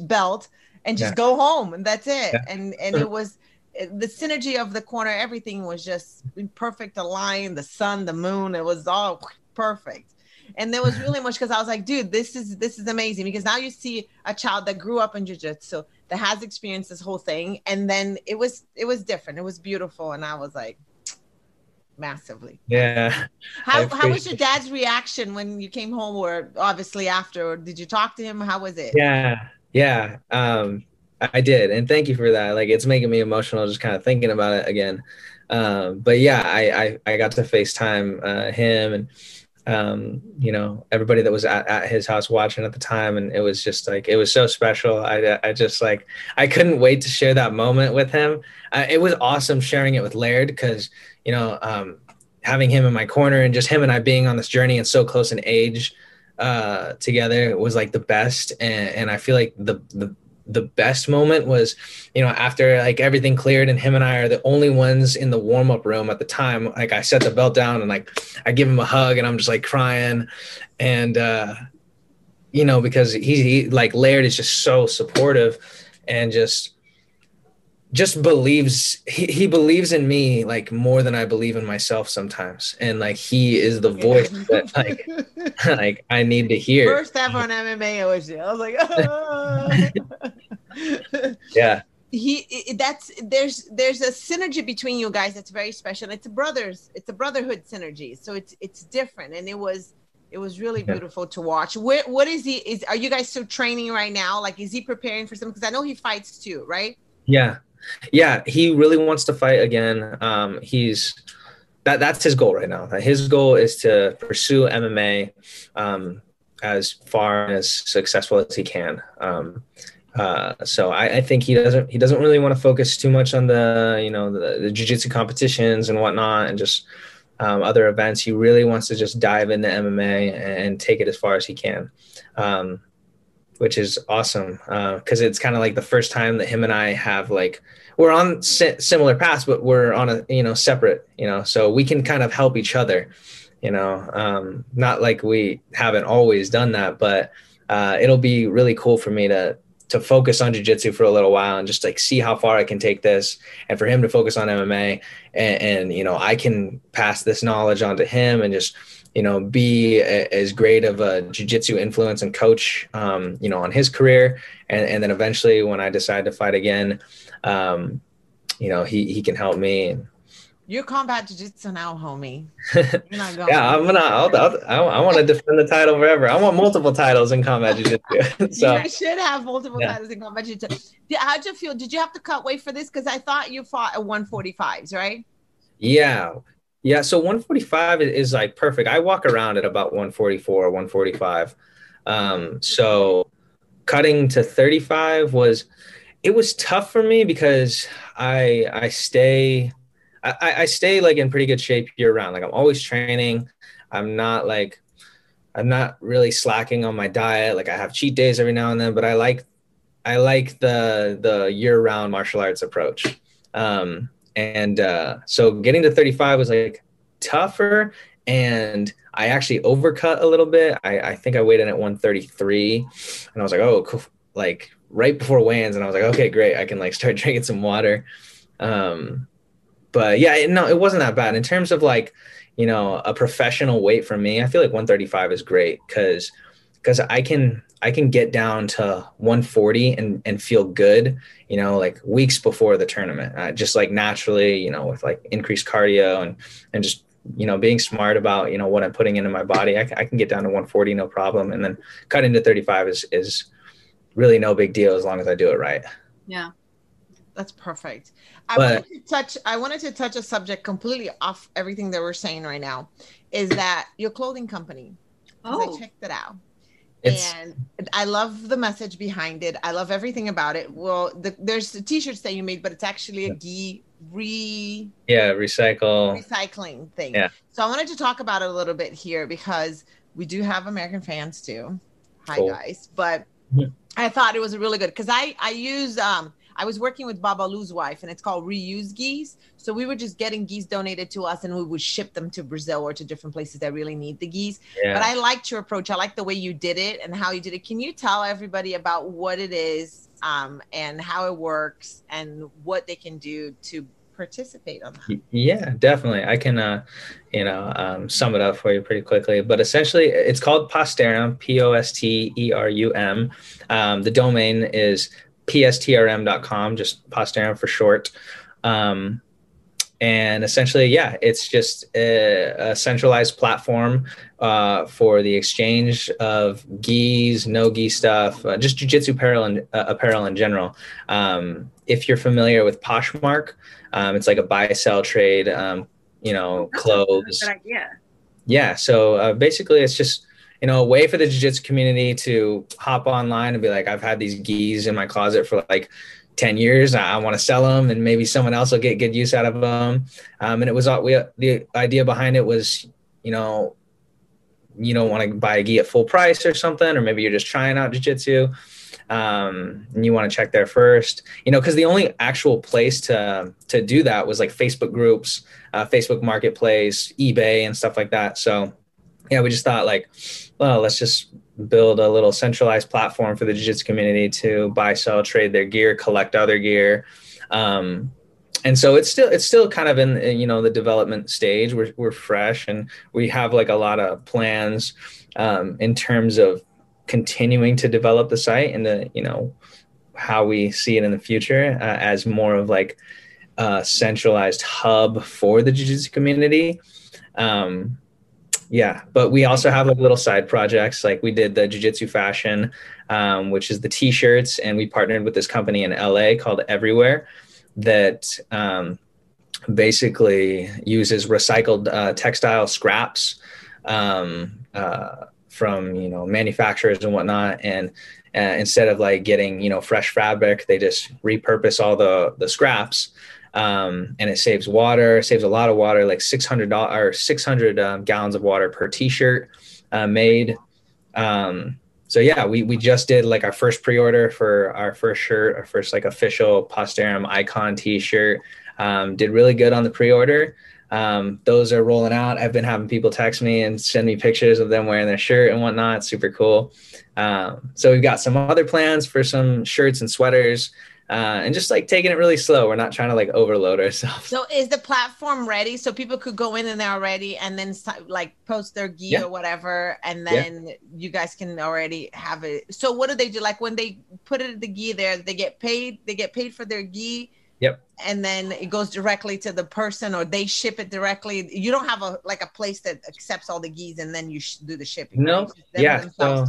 belt and just Yeah. go home, and that's it. Yeah. And and it was the synergy of the corner. Everything was just in perfect align. The sun, the moon, it was all perfect. And there was really much because I was like, dude, this is this is amazing because now you see a child that grew up in jiu-jitsu that has experienced this whole thing, and then it was it was different. It was beautiful, and I was like, massively. Yeah. How how was your dad's reaction when you came home, or obviously after? Or did you talk to him? How was it? Yeah. Yeah. Um I did. And thank you for that. Like it's making me emotional just kind of thinking about it again. Um but yeah, I I, I got to FaceTime uh him and um you know everybody that was at, at his house watching at the time and it was just like it was so special i i just like i couldn't wait to share that moment with him uh, it was awesome sharing it with laird because you know um having him in my corner and just him and i being on this journey and so close in age uh together was like the best. And and i feel like the the the best moment was you know after like everything cleared and him and i are the only ones in the warm-up room at the time like i set the belt down and like i give him a hug and i'm just like crying. And uh you know because he, he like laird is just so supportive and just just believes he, he believes in me like more than i believe in myself sometimes and like he is the voice that like like i need to hear First ever on MMA, I was, I was like, ah. yeah he that's there's there's a synergy between you guys that's very special. It's a brothers, it's a brotherhood synergy. So it's it's different, and it was it was really Yeah. beautiful to watch. Where what is he? Is are you guys still training right now? Like, is he preparing for something? Because I know he fights too, right? Yeah. Yeah, he really wants to fight again. Um, he's that that's his goal right now. His goal is to pursue MMA um, as far as successful as he can. Um, uh, so I, I think he doesn't he doesn't really want to focus too much on the you know the, the jiu-jitsu competitions and whatnot and just um, other events. He really wants to just dive into MMA and take it as far as he can, um, which is awesome because uh, it's kind of like the first time that him and I have like we're on si- similar paths, but we're on a you know separate, you know, so we can kind of help each other. You know, um, not like we haven't always done that, but uh, it'll be really cool for me to to focus on jiu-jitsu for a little while and just like see how far I can take this and for him to focus on MMA and, and you know I can pass this knowledge on to him and just you know be a, as great of a jiu-jitsu influence and coach um, you know on his career and, and then eventually when I decide to fight again um, you know he he can help me you're combat jiu-jitsu now, homie. yeah, I'm gonna. I'll, I'll, i I want to defend the title forever. I want multiple titles in combat jiu-jitsu. so you should have multiple yeah. titles in combat jiu-jitsu. How'd you feel? Did you have to cut weight for this? Because I thought you fought at 145s, right? Yeah, yeah. So 145 is, like perfect. I walk around at about 144, 145. Um, so cutting to 35 was it was tough for me because I I stay I, I stay like in pretty good shape year round. Like I'm always training. I'm not like I'm not really slacking on my diet. Like I have cheat days every now and then, but I like I like the the year round martial arts approach. Um, and uh, so getting to 35 was like tougher, and I actually overcut a little bit. I, I think I weighed in at 133, and I was like, oh, cool. like right before weigh-ins, and I was like, okay, great, I can like start drinking some water. Um, but yeah, no, it wasn't that bad in terms of like, you know, a professional weight for me. I feel like 135 is great because because I can I can get down to 140 and and feel good, you know, like weeks before the tournament, uh, just like naturally, you know, with like increased cardio and and just you know being smart about you know what I'm putting into my body. I, I can get down to 140 no problem, and then cut into 35 is is really no big deal as long as I do it right. Yeah that's perfect. I but, wanted to touch. I wanted to touch a subject completely off everything that we're saying right now. Is that your clothing company? Oh, I checked it out. And I love the message behind it. I love everything about it. Well, the, there's the t-shirts that you made, but it's actually a gi re yeah recycle recycling thing. Yeah. So I wanted to talk about it a little bit here because we do have American fans too. Hi cool. guys, but mm-hmm. I thought it was really good because I I use um I was working with Baba Babalu's wife, and it's called Reuse Geese. So we were just getting gis donated to us, and we would ship them to Brazil or to different places that really need the gis. Yeah. But I liked your approach. I like the way you did it and how you did it. Can you tell everybody about what it is um, and how it works and what they can do to participate on that yeah definitely i can uh you know um, sum it up for you pretty quickly but essentially it's called posterum p-o-s-t-e-r-u-m um, the domain is pstrm.com, just Posterum for short. Um, and essentially, yeah, it's just a, a centralized platform uh, for the exchange of gis, no gi stuff, uh, just jujitsu apparel and uh, apparel in general. Um, if you're familiar with Poshmark, um, it's like a buy sell trade, um, you know, clothes. Yeah. So uh, basically, it's just you know, a way for the jiu-jitsu community to hop online and be like, I've had these gis in my closet for like 10 years. I, want to sell them and maybe someone else will get good use out of them. Um, and it was, all, we, the idea behind it was, you know, you don't want to buy a gi at full price or something, or maybe you're just trying out jiu-jitsu um, and you want to check there first, you know, because the only actual place to to do that was like Facebook groups, uh, Facebook Marketplace, eBay, and stuff like that. So yeah, we just thought like, well, let's just build a little centralized platform for the jiu-jitsu community to buy, sell, trade their gear, collect other gear. Um, and so it's still it's still kind of in you know the development stage. We're we're fresh and we have like a lot of plans um, in terms of continuing to develop the site and the you know how we see it in the future uh, as more of like a centralized hub for the jiu-jitsu community. Um, yeah but we also have like little side projects like we did the jiu-jitsu fashion um, which is the t-shirts and we partnered with this company in la called everywhere that um, basically uses recycled uh, textile scraps um, uh, from you know manufacturers and whatnot. And uh, instead of like getting you know fresh fabric they just repurpose all the the scraps um, and it saves water, saves a lot of water, like six hundred or six hundred um, gallons of water per T-shirt uh, made. Um, so yeah, we we just did like our first pre-order for our first shirt, our first like official Posterum icon T-shirt. Um, did really good on the pre-order. Um, those are rolling out. I've been having people text me and send me pictures of them wearing their shirt and whatnot. Super cool. Um, so we've got some other plans for some shirts and sweaters. Uh, and just like taking it really slow. We're not trying to like overload ourselves. So is the platform ready so people could go in and there already and then like post their gi Yeah. or whatever and then you guys can already have it. So what do they do? Like when they put it the gi there, they get paid. They get paid for their gi. Yep. And then it goes directly to the person, or they ship it directly. You don't have a like a place that accepts all the gis and then you sh- do the shipping. No. right? Yeah, so-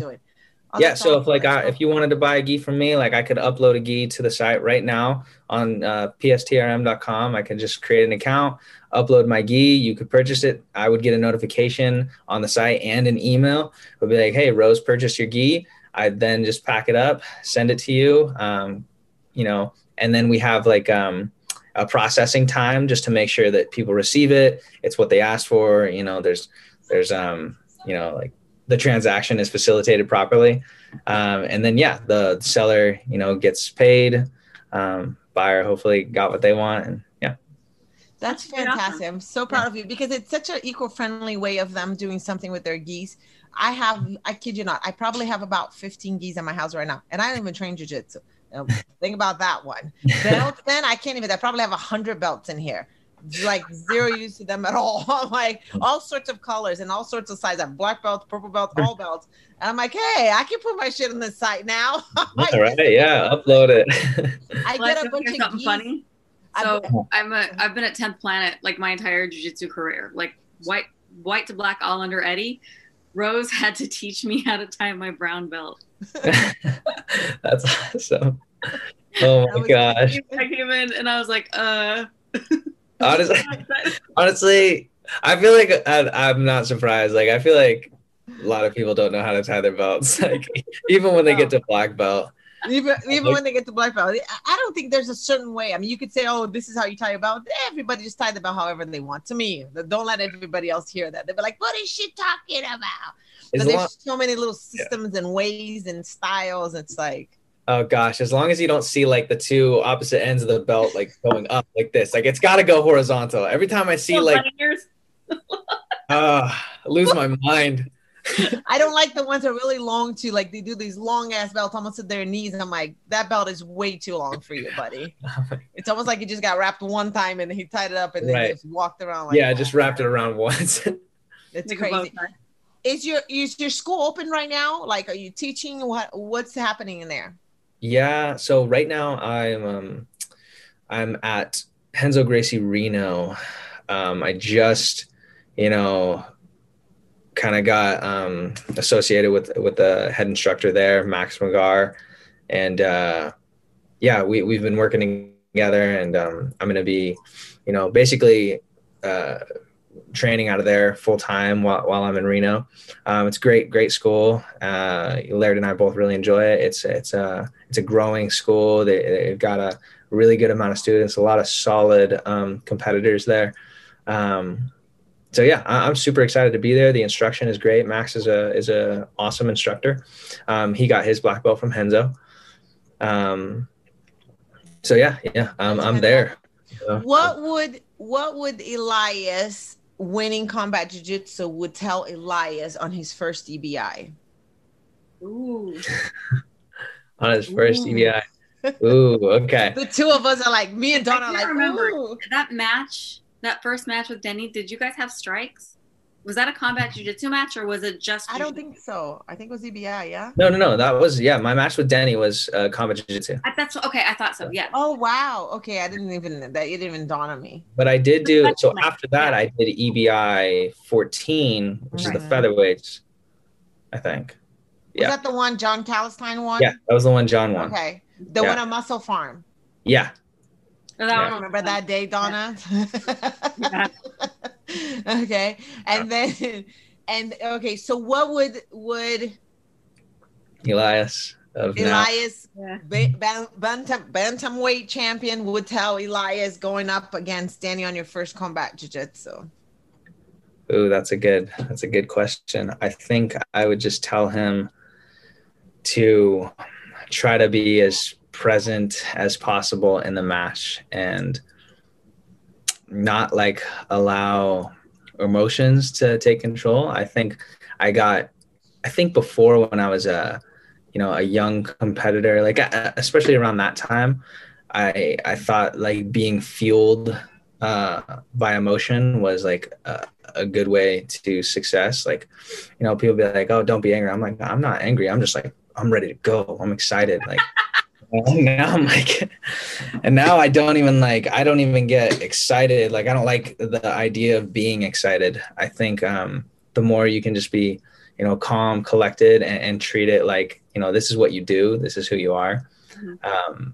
yeah so if like I, if you wanted to buy a gi from me like i could upload a gi to the site right now on uh, pstrm.com i can just create an account upload my gi you could purchase it. I would get a notification on the site and an email. It would be like hey rose purchased your gi. I'd then just pack it up send it to you um, you know and then we have like um, a processing time just to make sure that people receive it. It's what they asked for you know there's there's um you know like the transaction is facilitated properly um, and then yeah the seller you know gets paid um, buyer hopefully got what they want and yeah That's That's pretty awesome. fantastic. I'm so proud of you because it's such an eco-friendly way of them doing something with their gis. I have, I kid you not, I probably have about 15 gis in my house right now, and I don't even train jujitsu. Now, think about that one. Belts, then I can't even. I probably have a hundred belts in here. Like zero use to them at all. I'm like all sorts of colors and all sorts of sizes. I have black belts, purple belts, all belts. And I'm like, hey, I can put my shit on the site now. I, all right yeah upload it I Well, get a can bunch of something geese. funny. So I'm a I've been at 10th Planet like my entire jujitsu career, like white white to black all under Eddie. Rose had to teach me how to tie my brown belt. that's awesome oh my gosh I came in and I was like, uh. Honestly honestly i feel like I, i'm not surprised like i feel like a lot of people don't know how to tie their belts like even when they get to black belt even even Like- when they get to black belt, I- don't think there's a certain way. I mean, you could say, "Oh, this is how you tie a belt." Everybody just tie the belt however they want. To me, don't let everybody else hear that. They'll be like, "What is she talking about?" As But long- there's so many little systems and ways and styles. It's like, Oh gosh, as long as you don't see like the two opposite ends of the belt like going up like this, like it's got to go horizontal. Every time I see like, uh, lose my mind. I don't like the ones that are really long too. Like they do these long ass belts almost to their knees, and I'm like, that belt is way too long for you, buddy. It's almost like he just got wrapped one time and he tied it up and then Right. just walked around. Like yeah, I that. just wrapped it around once. It's Like crazy. Is your is your school open right now? Like, are you teaching? What what's happening in there? Yeah, so right now I'm um, I'm at Renzo Gracie Reno. Um, I just, you know, kind of got um, associated with with the head instructor there, Max McGar, and uh, yeah, we we've been working together, and um, I'm gonna be, you know, basically uh, training out of there full time while while I'm in Reno. Um, it's great, great school. Uh, Laird and I both really enjoy it. It's it's a it's a growing school. They, they've got a really good amount of students, a lot of solid um, competitors there. Um, so yeah, I, I'm super excited to be there. The instruction is great. Max is a is a awesome instructor. Um, he got his black belt from Renzo. Um, so yeah, yeah, I'm there. So, What would what would Elias winning combat jiu-jitsu would tell Elias on his first E EBI? Ooh. on his first Ooh. EBI. Ooh, okay. The two of us are like me and Donna I are like remember. Ooh. That match, that first match with Denny, did you guys have strikes? Was that a combat jiu-jitsu match or was it just I don't think so. I think it was EBI, yeah. No, no, no. That was yeah. My match with danny was uh, combat jiu-jitsu. I- That's okay. I thought so. Yeah. Oh wow. Okay, I didn't even that it didn't even dawn on me. But I did do so Professional, after that. yeah. I did EBI 14, which is the Right. featherweights. I think. Was that the one John Calistine won? Yeah, that was the one John won. Okay. The Yeah. one at Muscle Farm. Yeah, So that Yeah. one Remember that day, Donna? Yeah. okay. And then and okay, so what would would Elias. of. Elias, ba- bantam bantamweight champion, would tell Elias going up against Danny on your first combat jiu-jitsu. Ooh, that's a good that's a good question. I think I would just tell him to try to be as present as possible in the match and not like allow emotions to take control. I think I got I think before when I was a you know a young competitor like especially around that time I I thought like being fueled uh, by emotion was like a, a, good way to success. Like, you know, people be like, "Oh, don't be angry." I'm like, I'm not angry. I'm just like, I'm ready to go. I'm excited. Like, now I'm like, and now I don't even like, I don't even get excited. Like, I don't like the idea of being excited. I think um, the more you can just be, you know, calm, collected, and, and treat it like, you know, this is what you do. This is who you are. Mm-hmm. Um,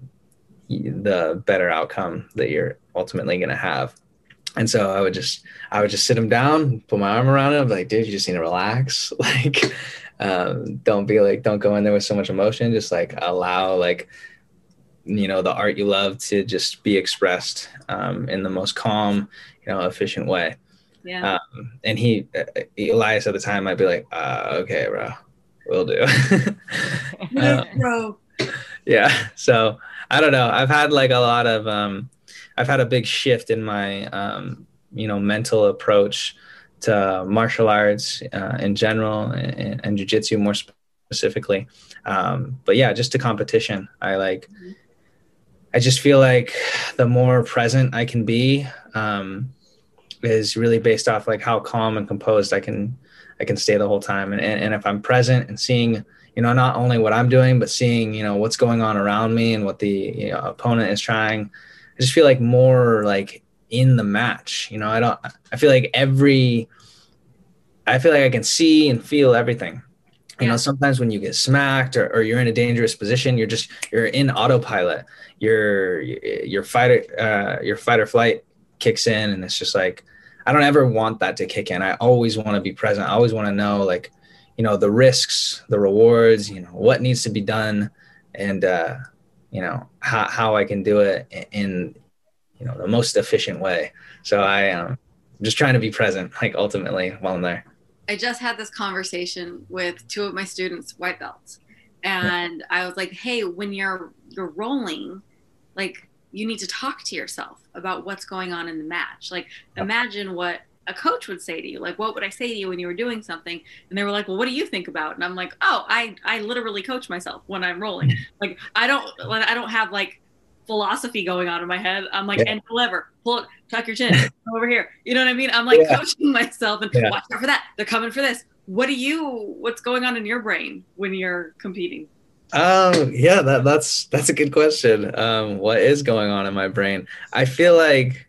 the better outcome that you're ultimately going to have. And so I would just, I would just sit him down, put my arm around him, like, dude, you just need to relax. Like, um, don't be like, don't go in there with so much emotion. Just like allow, like, you know, the art you love to just be expressed um, in the most calm, you know, efficient way. Yeah. Um, and he, uh, Elias at the time, I'd be like, uh, okay, bro, we'll do. uh, bro. Yeah. So I don't know. I've had like a lot of, um, I've had a big shift in my, um, you know, mental approach to martial arts uh, in general and, and jujitsu more specifically. Um, but yeah, just to competition. I like, I just feel like the more present I can be um, is really based off like how calm and composed I can, I can stay the whole time. And, and, and if I'm present and seeing, you know, not only what I'm doing, but seeing, you know, what's going on around me and what the you know, opponent is trying, I just feel like more like in the match. You know, I don't. I feel like every. I feel like I can see and feel everything. You know, sometimes when you get smacked or, or you're in a dangerous position, you're just you're in autopilot. Your your fighter uh, your fight or flight kicks in, and it's just like I don't ever want that to kick in. I always want to be present. I always want to know like you know the risks, the rewards, you know what needs to be done, and uh, you know how how I can do it in you know the most efficient way. So I am um, just trying to be present, like ultimately while I'm there. I just had this conversation with two of my students, white belts, and yeah. I was like, "Hey, when you're you're rolling, like you need to talk to yourself about what's going on in the match. Like imagine what a coach would say to you. Like what would i say to you when you were doing something? And they were like well what do you think about? And i'm like oh i i literally coach myself when i'm rolling. Like i don't i don't have like philosophy going on in my head i'm like yeah. and lever pull it tuck your chin come over here you know what i mean i'm like yeah. coaching myself and yeah. watch out for that they're coming for this what do you what's going on in your brain when you're competing um yeah that, that's that's a good question um what is going on in my brain i feel like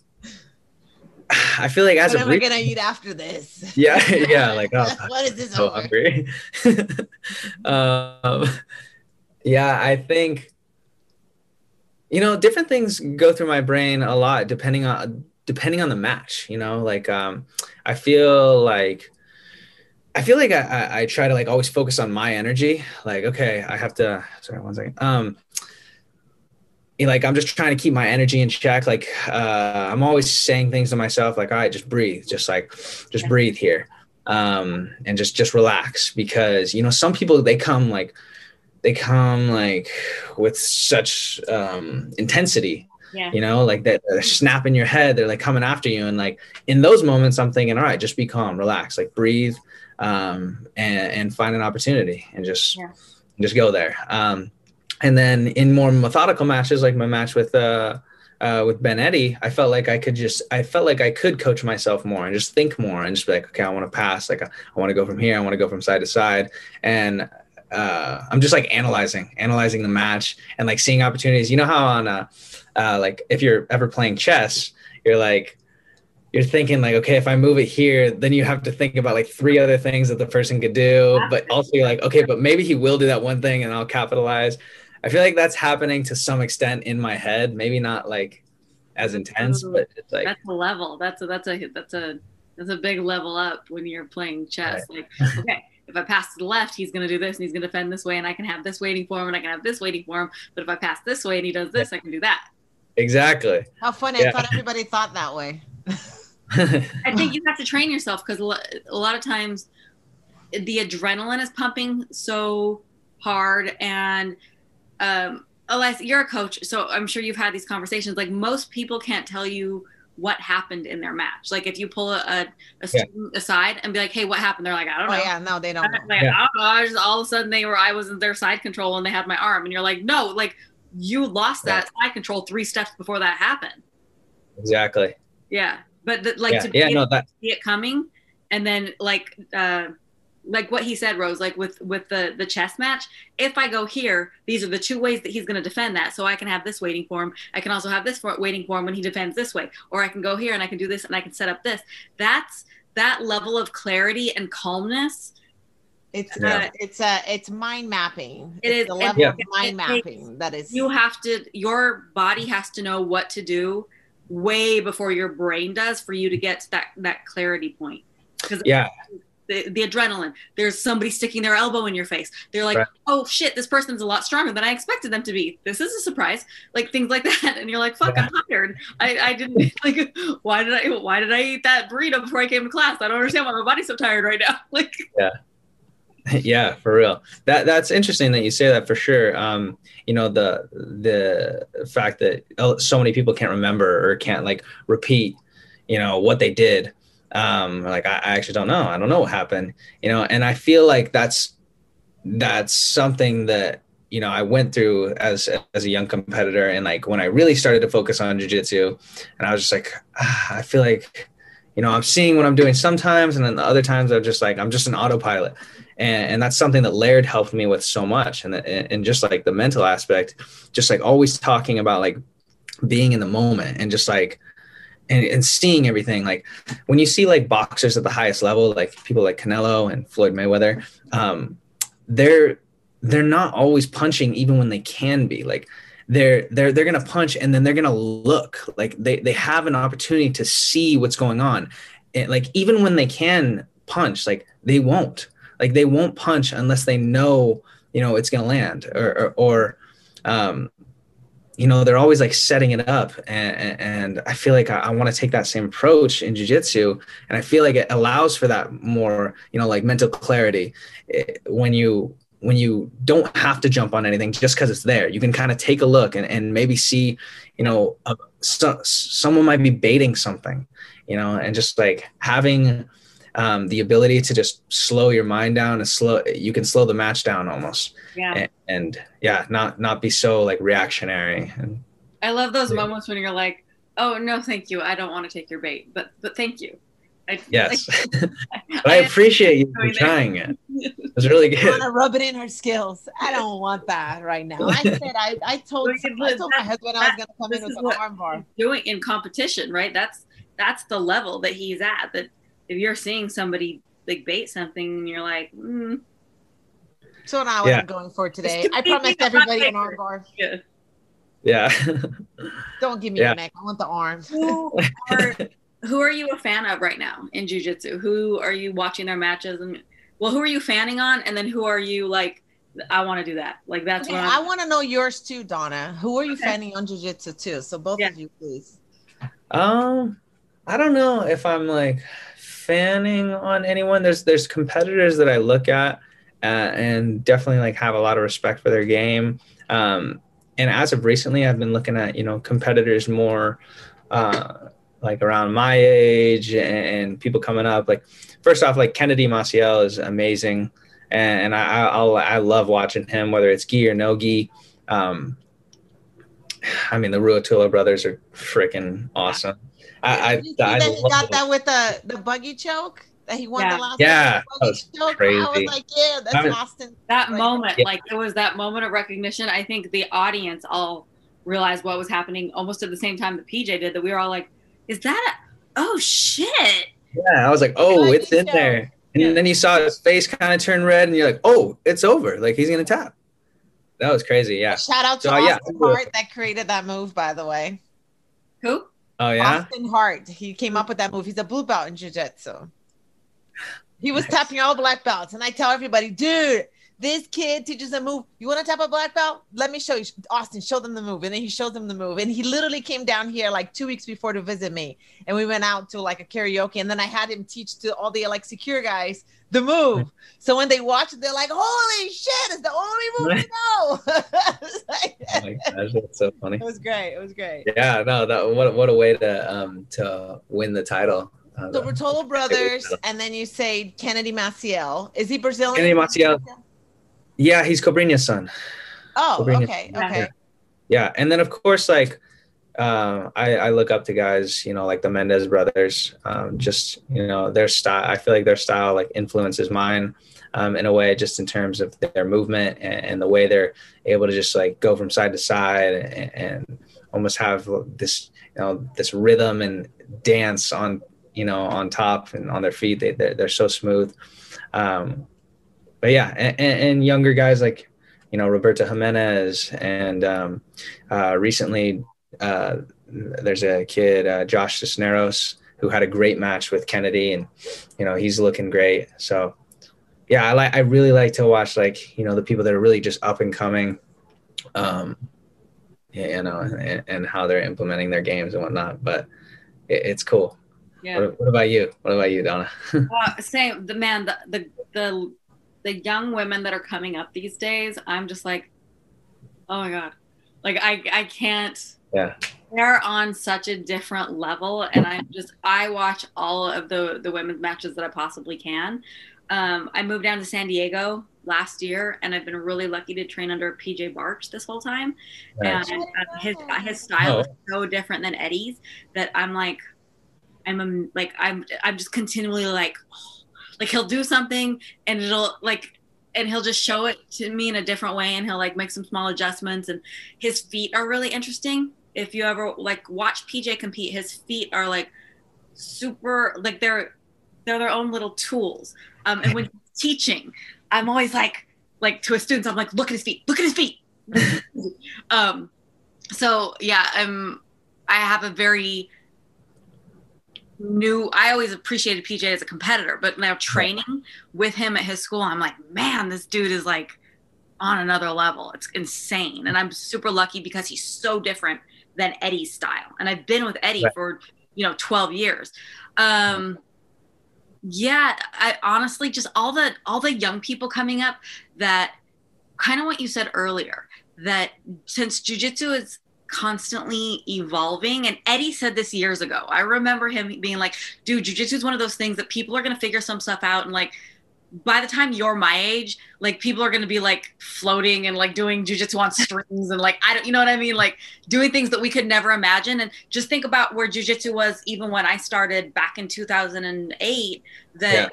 I feel like as what a am I gonna eat after this? Yeah, yeah. Like, oh, what is this? So over? hungry. um, yeah, I think you know different things go through my brain a lot depending on depending on the match. You know, like um, I feel like. I feel like I, I, try to like always focus on my energy. Like, okay, I have to. Sorry, one second. Um, like I'm just trying to keep my energy in check. Like uh, I'm always saying things to myself, like, all right, just breathe, just like, just breathe here, um, and just just relax because you know some people they come like they come like with such um, intensity. Yeah. You know, like that they're snapping your head, they're like coming after you, and like in those moments, I'm thinking, all right, just be calm, relax, like breathe, um, and and find an opportunity, and just yeah. just go there. Um, and then in more methodical matches, like my match with uh, uh, with Ben Eddy, I felt like I could just, I felt like I could coach myself more and just think more and just be like, okay, I want to pass, like I, I want to go from here, I want to go from side to side, and uh, I'm just like analyzing, analyzing the match and like seeing opportunities. You know how on uh, uh, like if you're ever playing chess, you're like you're thinking like, okay, if I move it here, then you have to think about like three other things that the person could do, but also you're like, okay, but maybe he will do that one thing and I'll capitalize. I feel like that's happening to some extent in my head. Maybe not like as intense, but it's like that's a level. That's a that's a that's a that's a big level up when you're playing chess. Right. Like, okay, if I pass to the left, he's going to do this and he's going to defend this way, and I can have this waiting for him, and I can have this waiting for him. But if I pass this way and he does this, I can do that. Exactly. How funny! Yeah. I thought everybody thought that way. I think you have to train yourself because a lot of times the adrenaline is pumping so hard and um Elias, you're a coach, so I'm sure you've had these conversations. Like most people can't tell you what happened in their match. Like if you pull a, a, a Yeah. student aside and be like, "Hey, what happened?" They're like, "I don't Oh know." yeah, no, they don't know. Like, Yeah. I don't know. I just all of a sudden they were I was in their side control and they had my arm, and you're like, "No, like you lost that side control three steps before that happened." exactly. Yeah, but the, like yeah. to be Yeah. able No. That. see it coming and then like uh like what he said rose like with with the the chess match if i go here these are the two ways that he's going to defend that so i can have this waiting for him i can also have this for, waiting for him when he defends this way or i can go here and i can do this and i can set up this that's that level of clarity and calmness It's Yeah. uh, it's a it's mind mapping. It it's is- the level Yeah. of mind it takes- mapping that is. you have to your body has to know what to do way before your brain does for you to get to that that clarity point because Yeah. The, the adrenaline. There's somebody sticking their elbow in your face. They're like Right. oh shit this person's a lot stronger than i expected them to be. This is a surprise. Like things like that. And you're like fuck i'm tired. I i didn't like why did i why did i eat that burrito before i came to class? I don't understand why my body's so tired right now. Like yeah. Yeah, for real. That that's interesting that you say that for sure. Um you know the the fact that so many people can't remember or can't like repeat you know what they did um like I, I actually don't know. I don't know what happened you know and i feel like that's that's something that you know i went through as as a young competitor and like when i really started to focus on jiu-jitsu and i was just like ah, i feel like you know i'm seeing what i'm doing sometimes and then the other times i'm just like i'm just an autopilot. And, and that's something that Laird helped me with so much and, and just like the mental aspect just like always talking about like being in the moment and just like and, and seeing everything. Like when you see like boxers at the highest level like people like Canelo and Floyd Mayweather um they're they're not always punching even when they can be. Like they're they're they're gonna punch and then they're gonna look. Like they they have an opportunity to see what's going on. And like even when they can punch like they won't. Like they won't punch unless they know you know it's gonna land or or, or um you know they're always like setting it up and, and i feel like i, I want to take that same approach in jiu-jitsu and i feel like it allows for that more you know like mental clarity. Eh, when you when you don't have to jump on anything just because it's there you can kind of take a look and, and maybe see you know so, someone might be baiting something you know and just like having um, the ability to just slow your mind down and slow you can slow the match down almost yeah and, and yeah not not be so like reactionary and i love those Yeah. moments when you're like oh no thank you i don't want to take your bait but but thank you I, yes like, but i appreciate you for trying it it's really I good want to rub it in her skills. I don't want that right now. I said I, I told Look at I told my that- husband I was gonna come in with is an what- armbar. doing in competition, right? That's that's the level that he's at. That if you're seeing somebody like bait something, and you're like, mm, So now what Yeah. I'm going for today. I competing promised everybody an bigger. armbar. yeah. yeah Don't give me Yeah. the neck. I want the arm. Who are who are you a fan of right now in jujitsu? Who are you watching their matches and well, who are you fanning on, and then who are you like? I want to do that. Like that's Okay, what I I'm, want to know yours too, Donna. Who are you Okay. fanning on jiu-jitsu too? So both Yeah. of you, please. Um, I don't know if I'm like fanning on anyone. There's there's competitors that I look at uh, and definitely like have a lot of respect for their game. Um, and as of recently, I've been looking at you know competitors more uh, like around my age and, people coming up. Like first off, like Kennedy Maciel is amazing, and, and I I'll, I love watching him whether it's gi or no gi. Um, I mean, the Ruotolo brothers are freaking awesome. I, Did you I, I that he love got that with the the buggy choke that he won Yeah. the last Yeah, one that buggy choke. I was like, yeah, that's I mean- Austin. that Right. moment. Yeah. Like it was that moment of recognition. I think the audience all realized what was happening almost at the same time that PJ did. That we were all like, "Is that? A, oh shit!" yeah, I was like, oh, Buggy it's in choke. there. And Yeah. then you saw his face kind of turn red, and you're like, oh, it's over. Like he's gonna tap. That was crazy. Yeah. Shout out to So, yeah. Austin Hart that created that move, by the way. Who? Oh yeah. Austin Hart. He came up with that move. He's a blue belt in jiu-jitsu. He was tapping all black belts, and I tell everybody, dude, this kid teaches a move. You want to tap a black belt? Let me show you. Austin, show them the move. And then he showed them the move. And he literally came down here like two weeks before to visit me. And we went out to like a karaoke. And then I had him teach to all the like secure guys the move. So when they watch it, they're like, holy shit, it's the only move we know. like, Oh my gosh, that's so funny. it was great. It was great. Yeah, no, that what what a way to um to win the title. Uh, So Bertolo brothers, and then you say Kennedy Maciel. Is he Brazilian? Kennedy Maciel. yeah, he's Cobrinha's son. Oh, Cobrinha. okay, okay. Yeah, and then of course, like uh, I, I look up to guys, you know, like the Mendes brothers. Um, just you know, their style. I feel like their style like influences mine um, in a way, just in terms of their movement and, and the way they're able to just like go from side to side and, and almost have this, you know, this rhythm and dance on, you know, on top and on their feet. They they're, they're so smooth. Um, but yeah, and, and, and younger guys like you know Roberto Jimenez and um, uh, recently uh, there's a kid uh, Josh Cisneros who had a great match with Kennedy and you know he's looking great. So yeah I like I really like to watch like you know the people that are really just up and coming um you know and, and how they're implementing their games and whatnot but it, it's cool. Yeah. what, what about you? What about you Donna? Uh, same the man the, the the the young women that are coming up these days i'm just like oh my god. Like i i can't yeah. They're on such a different level and i'm just i watch all of the the women's matches that i possibly can. Um i moved down to san diego last year and i've been really lucky to train under PJ Barch this whole time. Nice. and uh, his his style Oh. is so different than eddie's that i'm like i'm um, like i'm i'm just continually like like he'll do something and it'll like and he'll just show it to me in a different way and he'll like make some small adjustments and his feet are really interesting if you ever like watch pj compete his feet are like super like they're they're their own little tools. Um and when teaching i'm always like like to a student i'm like look at his feet look at his feet. Um so yeah i'm i have a very new i always appreciated pj as a competitor but now training with him at his school i'm like man this dude is like on another level. It's insane. And i'm super lucky because he's so different than eddie's style and i've been with eddie Right. for you know 12 years um yeah i honestly just all the all the young people coming up that kind of what you said earlier that since jujitsu is constantly evolving and eddie said this years ago i remember him being like dude jujitsu is one of those things that people are going to figure some stuff out and like by the time you're my age like people are going to be like floating and like doing jujitsu on strings and like i don't you know what i mean like doing things that we could never imagine and just think about where jujitsu was even when i started back in 2008 that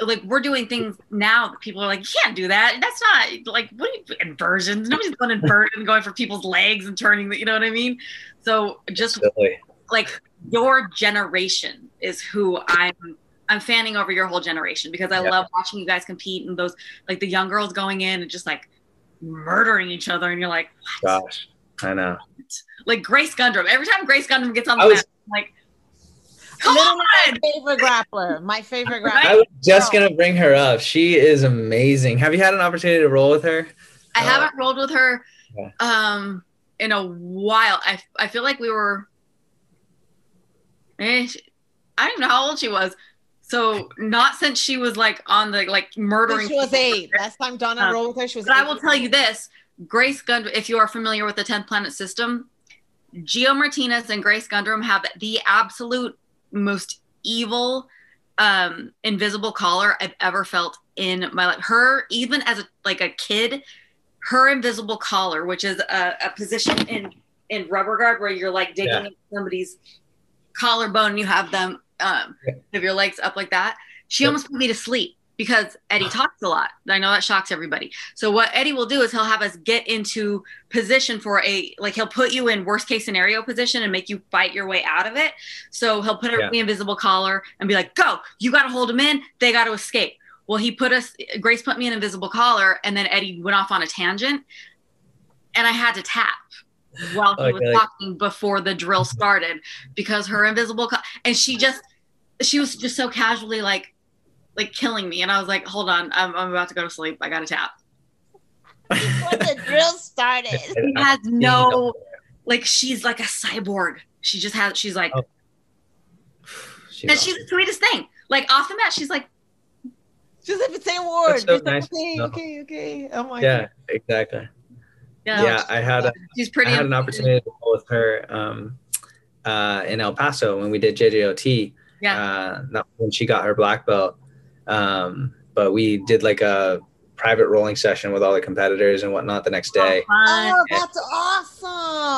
like we're doing things now that people are like, you can't do that. That's not like what are you inversions? Nobody's going inversion going for people's legs and turning the, you know what I mean? So just like your generation is who I'm I'm fanning over your whole generation because I Yeah. love watching you guys compete and those like the young girls going in and just like murdering each other and you're like, what? gosh I know Like Grace Gundrum. Every time Grace Gundrum gets on the I was- mat, I'm like, come on! my favorite grappler. My favorite Right? grappler. I was just gonna bring her up. She is amazing. Have you had an opportunity to roll with her? I Uh, haven't rolled with her Yeah. um in a while. I I feel like we were eh, she- I don't even know how old she was. So not since she was like on the like murdering. She was people. eight. Last time Donna Um, rolled with her, she was But I will tell you this: Grace Gundrum. If you are familiar with the Tenth Planet System, Geo Martinez and Grace Gundrum have the absolute most evil, um, invisible collar I've ever felt in my life. Her, even as a like a kid, her invisible collar, which is a, a position in in rubber guard where you're like digging Yeah. into somebody's collarbone you have them um, Yeah. have your legs up like that. She Yep. almost put me to sleep because Eddie talks a lot. I know that shocks everybody. So what Eddie will do is he'll have us get into position for a like he'll put you in worst case scenario position and make you fight your way out of it. So he'll put a Yeah. invisible collar and be like, "Go! You got to hold them in. They got to escape." Well, he put us. Grace put me in invisible collar, and then Eddie went off on a tangent, and I had to tap while he was Okay. talking before the drill started because her invisible co- and she just she was just so casually like like killing me. And I was like, hold on, I'm, I'm about to go to sleep. I got to tap. before the drill started. She has no, like, she's like a cyborg. She just has, she's like, Oh, She's and she's the sweetest thing. Like off the mat, she's like, Just if it's saying word. So Just like, nice. okay, No. okay, okay. Oh my yeah, exactly. Yeah, Yeah, I had a, she's I had an opportunity to go with her um, uh, in El Paso when we did JJOT. Yeah. Uh, not when she got her black belt, um, but we did like a private rolling session with all the competitors and whatnot the next day. Fun. Oh, that's awesome.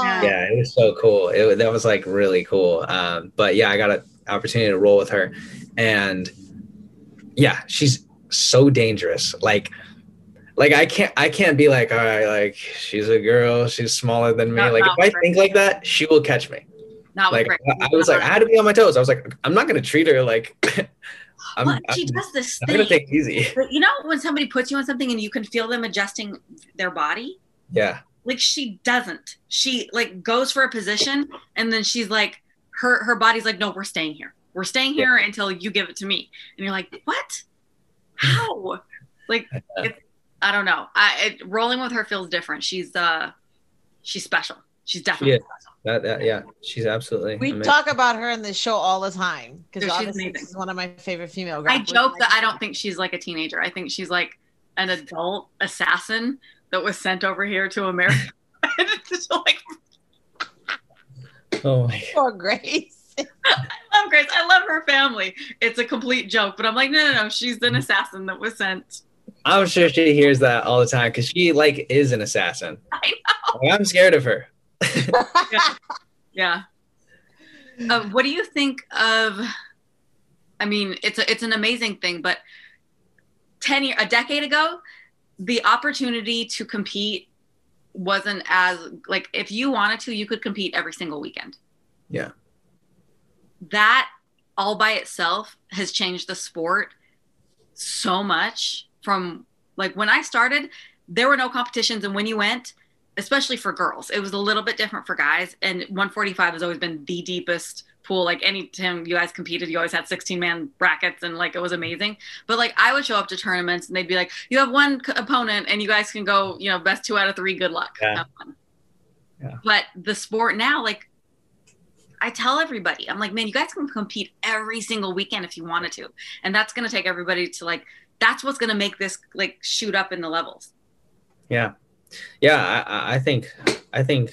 Yeah. yeah it was so cool it, that was like really cool um, but yeah i got an opportunity to roll with her and yeah she's so dangerous like like i can't i can't be like all right like she's a girl she's smaller than me Not- like if i think like that she will catch me Not with like I, I was like i had to be on my toes i was like i'm not gonna treat her like i'm, Well, I'm, she does this I'm thing. gonna take it easy you know when somebody puts you on something and you can feel them adjusting their body? yeah Like she doesn't. She like goes for a position and then she's like her her body's like, no, we're staying here. We're staying here until you give it to me. And you're like, what? How? like it's, I don't know. I it, rolling with her feels different. She's uh she's special. She's definitely Yeah. special. that, that yeah she's absolutely We amazing. talk about her in the show all the time because Yeah, she's obviously amazing. she's one of my favorite female I joke that I don't think she's like a teenager. I think she's like an adult assassin that was sent over here to America. Just like oh my Poor Grace. I love Grace. I love her family. It's a complete joke, but I'm like, no, no, no. She's an assassin that was sent. I'm sure she hears that all the time because she like is an assassin. I Like, I'm scared of her. Yeah. Uh, what do you think of? I mean, it's a, it's an amazing thing, but ten year, a decade ago, the opportunity to compete wasn't as like if you wanted to, you could compete every single weekend. Yeah. That all by itself has changed the sport so much from like when I started, there were no competitions. And when you went, especially for girls, it was a little bit different for guys. And 145 has always been the deepest pool. Like any time you guys competed, you always had 16 man brackets and like it was amazing. But like I would show up to tournaments and they'd be like, you have one c- opponent and you guys can go, you know, best two out of three. Good luck. Yeah. Yeah. But the sport now, like I tell everybody, I'm like, man, you guys can compete every single weekend if you wanted to. And that's going to take everybody to like, that's what's going to make this like shoot up in the levels. Yeah, yeah. I- I, think I think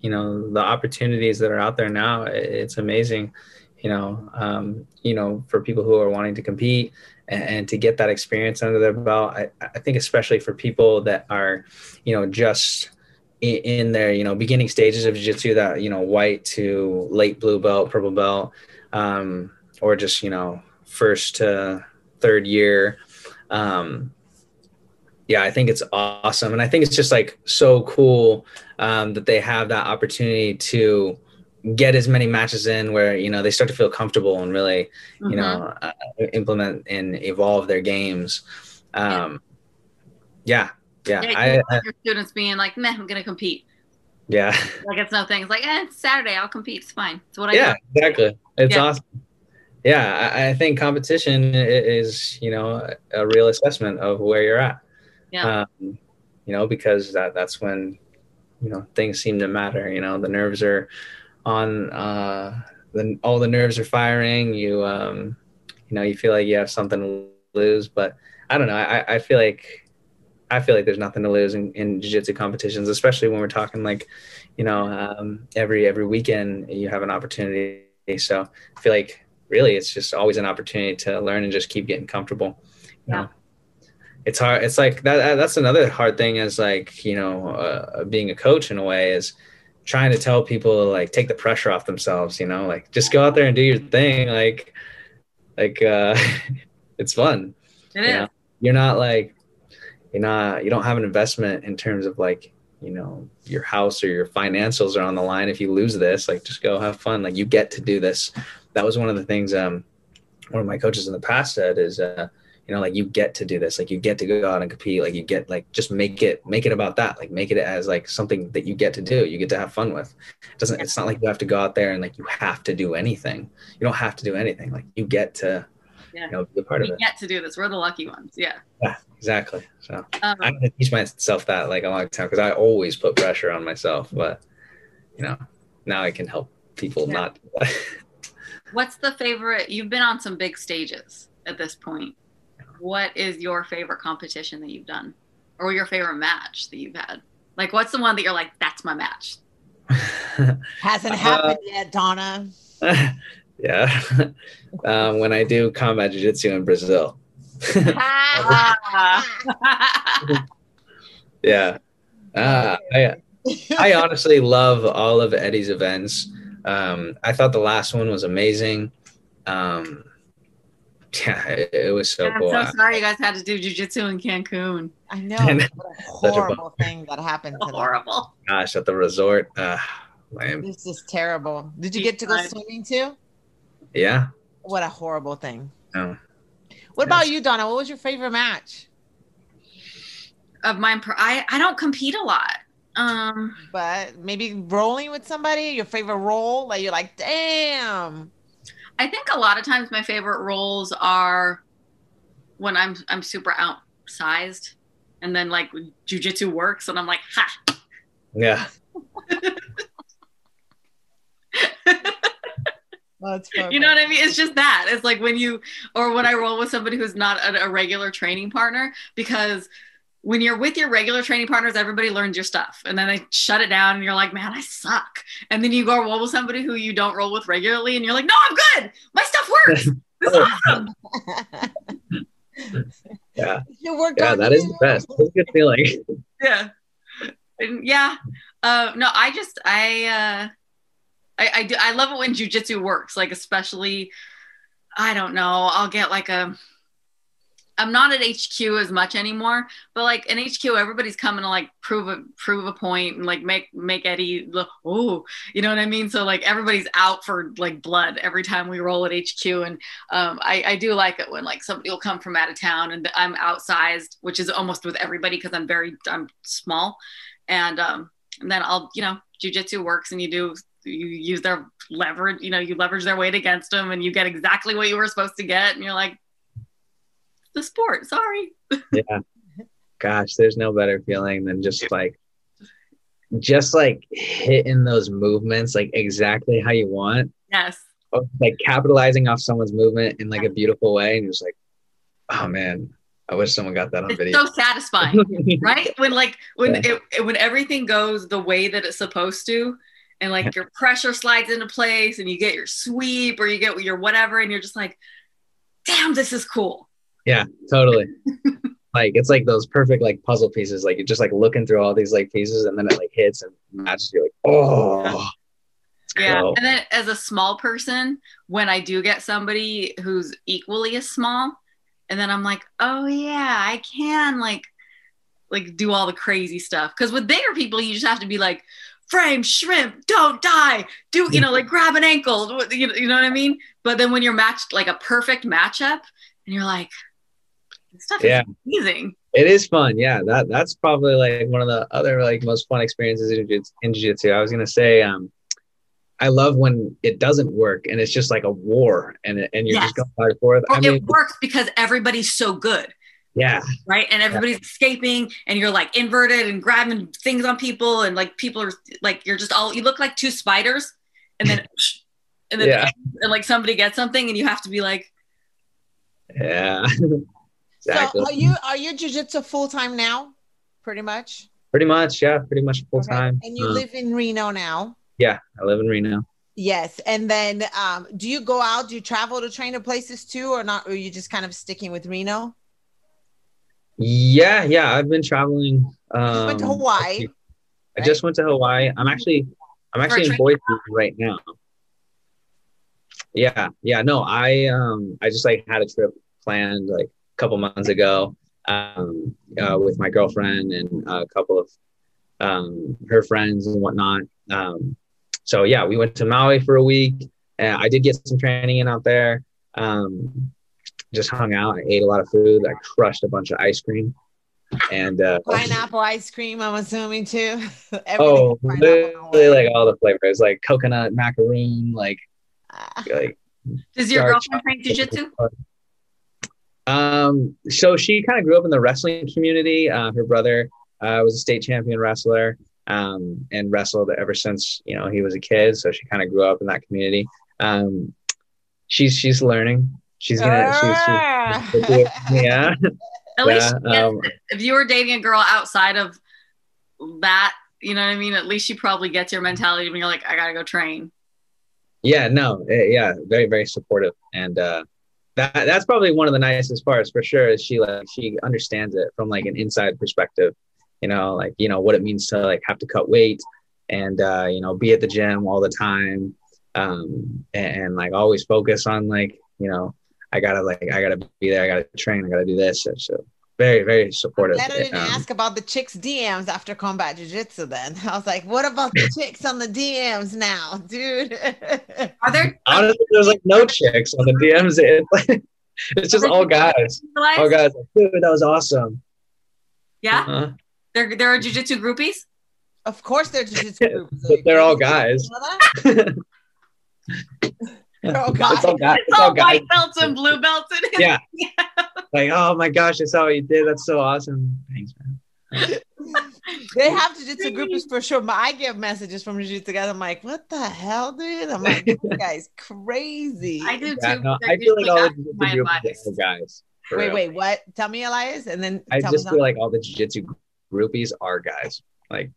you know the opportunities that are out there now. It's amazing. You know, um, you know, for people who are wanting to compete and, and to get that experience under their belt. I, I think especially for people that are, you know, just in, in their you know beginning stages of jiu-jitsu that you know white to late blue belt purple belt um, or just you know first to third year um, yeah i think it's awesome and i think it's just like so cool um, that they have that opportunity to get as many matches in where you know they start to feel comfortable and really Mm-hmm. you know uh, implement and evolve their games um, yeah yeah, Yeah, I, don't I want your students being like, man, I'm going to compete. yeah Like it's no thing. It's like, eh, it's Saturday. I'll compete. It's fine. It's what I yeah do. exactly it's Yeah. awesome yeah I, I think competition is you know a real assessment of where you're at Yeah. um, you know because that that's when you know things seem to matter you know the nerves are on uh then all the nerves are firing you um you know you feel like you have something to lose but i don't know i i feel like i feel like there's nothing to lose in, in jiu-jitsu competitions especially when we're talking like you know um every every weekend you have an opportunity so i feel like really it's just always an opportunity to learn and just keep getting comfortable you Yeah. know it's hard it's like that that's another hard thing is like you know uh, being a coach in a way is trying to tell people like take the pressure off themselves you know like just go out there and do your thing like like uh it's fun It you is. know? you're not like you're not you don't have an investment in terms of like you know your house or your financials are on the line if you lose this like just go have fun like you get to do this that was one of the things um one of my coaches in the past said is uh you know like you get to do this like you get to go out and compete like you get like just make it make it about that like make it as like something that you get to do you get to have fun with it doesn't it's not like you have to go out there and like you have to do anything you don't have to do anything like you get to Yeah. you know, be a part We of it. get to do this. We're the lucky ones. Yeah. Yeah, exactly. So Um, I had to teach myself that like a long time because I always put pressure on myself, but you know, now I can help people Yeah. not. what's the favorite? You've been on some big stages at this point. What is your favorite competition that you've done, or your favorite match that you've had? Like, what's the one that you're like, that's my match? Hasn't Uh, happened yet, Donna. yeah, um, when I do combat jiu-jitsu in Brazil. yeah, uh, I I honestly love all of Eddie's events. Um, I thought the last one was amazing. Um, yeah, it, it was so I'm cool. so sorry you guys had to do jujitsu in Cancun. I know. What a Such a horrible thing that happened to them. Horrible. Gosh, at the resort, uh, lame. This is terrible. Did you get to go swimming too? Yeah. What a horrible thing. No. What about you, Donna? What was your favorite match? Of mine, I I don't compete a lot. Um, But maybe rolling with somebody, your favorite role, like you're like, damn. I think a lot of times my favorite roles are when I'm I'm super outsized, and then like jujitsu works, and I'm like, ha. Yeah. That's You know what I mean? It's just that. It's like when you, or when I roll with somebody who's not a, a regular training partner, because when you're with your regular training partners, everybody learns your stuff, and then they shut it down, and you're like, man, I suck. And then you go roll with somebody who you don't roll with regularly, and you're like, no, I'm good. My stuff works. This is awesome. Yeah. You worked Yeah, on that is you. the best. It's a good feeling. yeah And yeah uh no i just i uh i i do i love it when jujitsu works like especially i don't know i'll get like a i'm not at hq as much anymore but like in hq everybody's coming to like prove a prove a point and like make make eddie look oh you know what i mean? So like everybody's out for like blood every time we roll at hq and um, I, I do like it when like somebody will come from out of town and I'm outsized, which is almost with everybody because I'm very I'm small, and um, and then I'll you know jujitsu works and you do you use their leverage you know you leverage their weight against them and you get exactly what you were supposed to get. And you're like the sport sorry yeah. Gosh, there's no better feeling than just like just like hitting those movements like exactly how you want. yes Like capitalizing off someone's movement in like a beautiful way. And you're just like, oh man, I wish someone got that on it's video. so satisfying right when like when Yeah. it, it when everything goes the way that it's supposed to and like your pressure slides into place and you get your sweep or you get your whatever and you're just like damn this is cool Yeah, totally. like it's like those perfect like puzzle pieces. Like you're just like looking through all these like pieces and then it like hits and matches. You're like, oh, yeah go. and then as a small person when i do get somebody who's equally as small and then i'm like oh yeah i can like like do all the crazy stuff because with bigger people you just have to be like frame shrimp don't die do you know like grab an ankle you know, you know what i mean but then when you're matched like a perfect matchup and you're like stuff Yeah. is amazing It is fun. Yeah, that that's probably like one of the other like most fun experiences in jiu- in jiu-jitsu. I was gonna say, um, I love when it doesn't work and it's just like a war and it- and you're Yes. just going back and forth. or I mean, it works because everybody's so good yeah, right? And everybody's escaping, and you're like inverted and grabbing things on people, and like people are like you're just all you look like two spiders, and then and then Yeah. and like somebody gets something, and you have to be like, yeah, exactly. So are you are you jujitsu full time now? Pretty much. pretty much, yeah, pretty much full Okay. time. And you Um, live in Reno now. yeah, I live in Reno. Yes. And then um, do you go out? Do you travel to train to places too, or not? Or are you just kind of sticking with Reno? Yeah, yeah, I've been traveling. Um, went to Hawaii. I just went to Hawaii. I'm actually I'm actually in Boise right now. Yeah, yeah. No, I um I just like had a trip planned like couple months ago um uh, with my girlfriend and a couple of um her friends and whatnot. Um so yeah, we went to Maui for a week. And I did get some training in out there. Um just hung out. I ate a lot of food. I crushed a bunch of ice cream. And uh Pineapple ice cream, I'm assuming too. Oh, is literally like all the flavors, like coconut, macaroon, like Ah. like "Does your dark girlfriend train jujitsu?" Um, so she kind of grew up in the wrestling community. Uh, her brother uh, was a state champion wrestler um, and wrestled ever since you know he was a kid. So she kind of grew up in that community. Um, she's she's learning. She's gonna. Ah. She's, she's, yeah. At least Yeah, gets um, if you were dating a girl outside of that, you know what I mean. At least she probably gets your mentality when you're like, I gotta go train. Yeah. No. eh, Yeah. Very very supportive and. uh that, that's probably one of the nicest parts for sure is she like she understands it from like an inside perspective you know like you know what it means to like have to cut weight and uh you know be at the gym all the time um and, and like always focus on like you know i gotta like i gotta be there i gotta train i gotta do this so, so very very supportive Glad I didn't Um, ask about the chicks DMs after combat jiu-jitsu then. I was like, what about the chicks on the DMs now, dude? Are there honestly there's like no chicks on the dms it's, it's just all guys all guys like, dude that was awesome Yeah, uh, there there are jujitsu groupies. of course they're jiu-jitsu. But they're all guys. You know that? They're all guys. it's all guys It's all guys. white belts and blue belts. And yeah. Like, oh my gosh, I saw what you did. That's so awesome. Thanks, man. They have jiu-jitsu groups for sure, but I get messages from jiu-jitsu guys. I'm like, what the hell, dude? I'm like, this guy's crazy. I do too. Yeah, no, but I feel like all the jiu-jitsu advice. groupies are guys. Wait, real. wait, what? Tell me, Elias, and then I tell just me feel like all the jiu-jitsu groupies are guys. Like,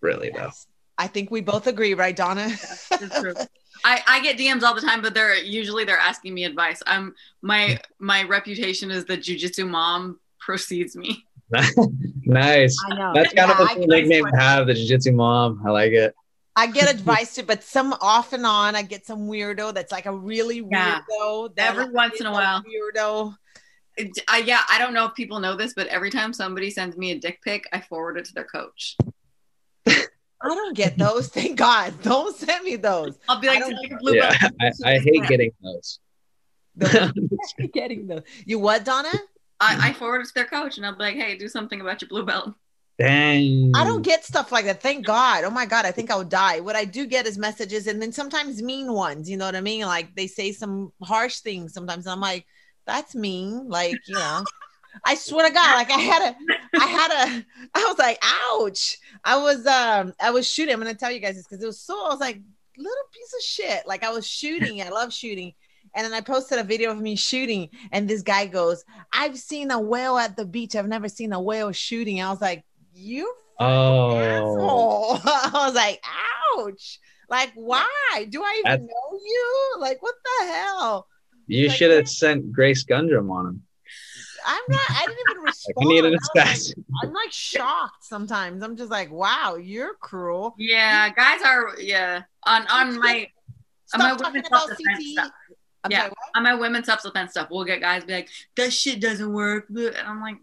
really though. I think we both agree, right, Donna? It's true. I, I get DMs all the time, but they're usually they're asking me advice. I'm my my reputation is the jujitsu mom precedes me. nice. I know. That's kind Yeah, of a cool nickname to have, the jiu-jitsu mom. I like it. I get advice too, but some off and on, I get some weirdo that's like a really Yeah. weirdo. that, Every like, once in a is while. weirdo. I, yeah, I don't know if people know this, but every time somebody sends me a dick pic, I forward it to their coach. I don't get those. Thank God. Don't send me those. I'll be I like, don't "Tell get your blue Yeah. I, I hate getting those. getting those. You what, Donna? I, I forward it to their coach, and I'll be like, hey, do something about your blue belt. Dang. I don't get stuff like that. Thank God. Oh my God. I think I would die. What I do get is messages and then sometimes mean ones. You know what I mean? Like they say some harsh things sometimes. And I'm like, that's mean. Like, you know. I swear to God, like I had a, I had a, I was like, ouch. I was, um, I was shooting. I'm gonna tell you guys this because it was so. I was like, little piece of shit. Like I was shooting. I love shooting. And then I posted a video of me shooting, and this guy goes, "I've seen a whale at the beach. I've never seen a whale shooting." I was like, "You Oh, asshole!" I was like, "Ouch!" Like, why do I even That's- know you? Like, what the hell? you Like- should have sent Grace Gandrum on him. I'm not. I didn't even Like, respond. I need an I was like- assassin. I'm like shocked sometimes. I'm just like, "Wow, you're cruel." Yeah, guys are yeah on on my on my Stop talking about self-defense CTE. stuff. I'm Yeah. sorry. On my women's self defense stuff, we'll get guys be like, that shit doesn't work, and I'm like,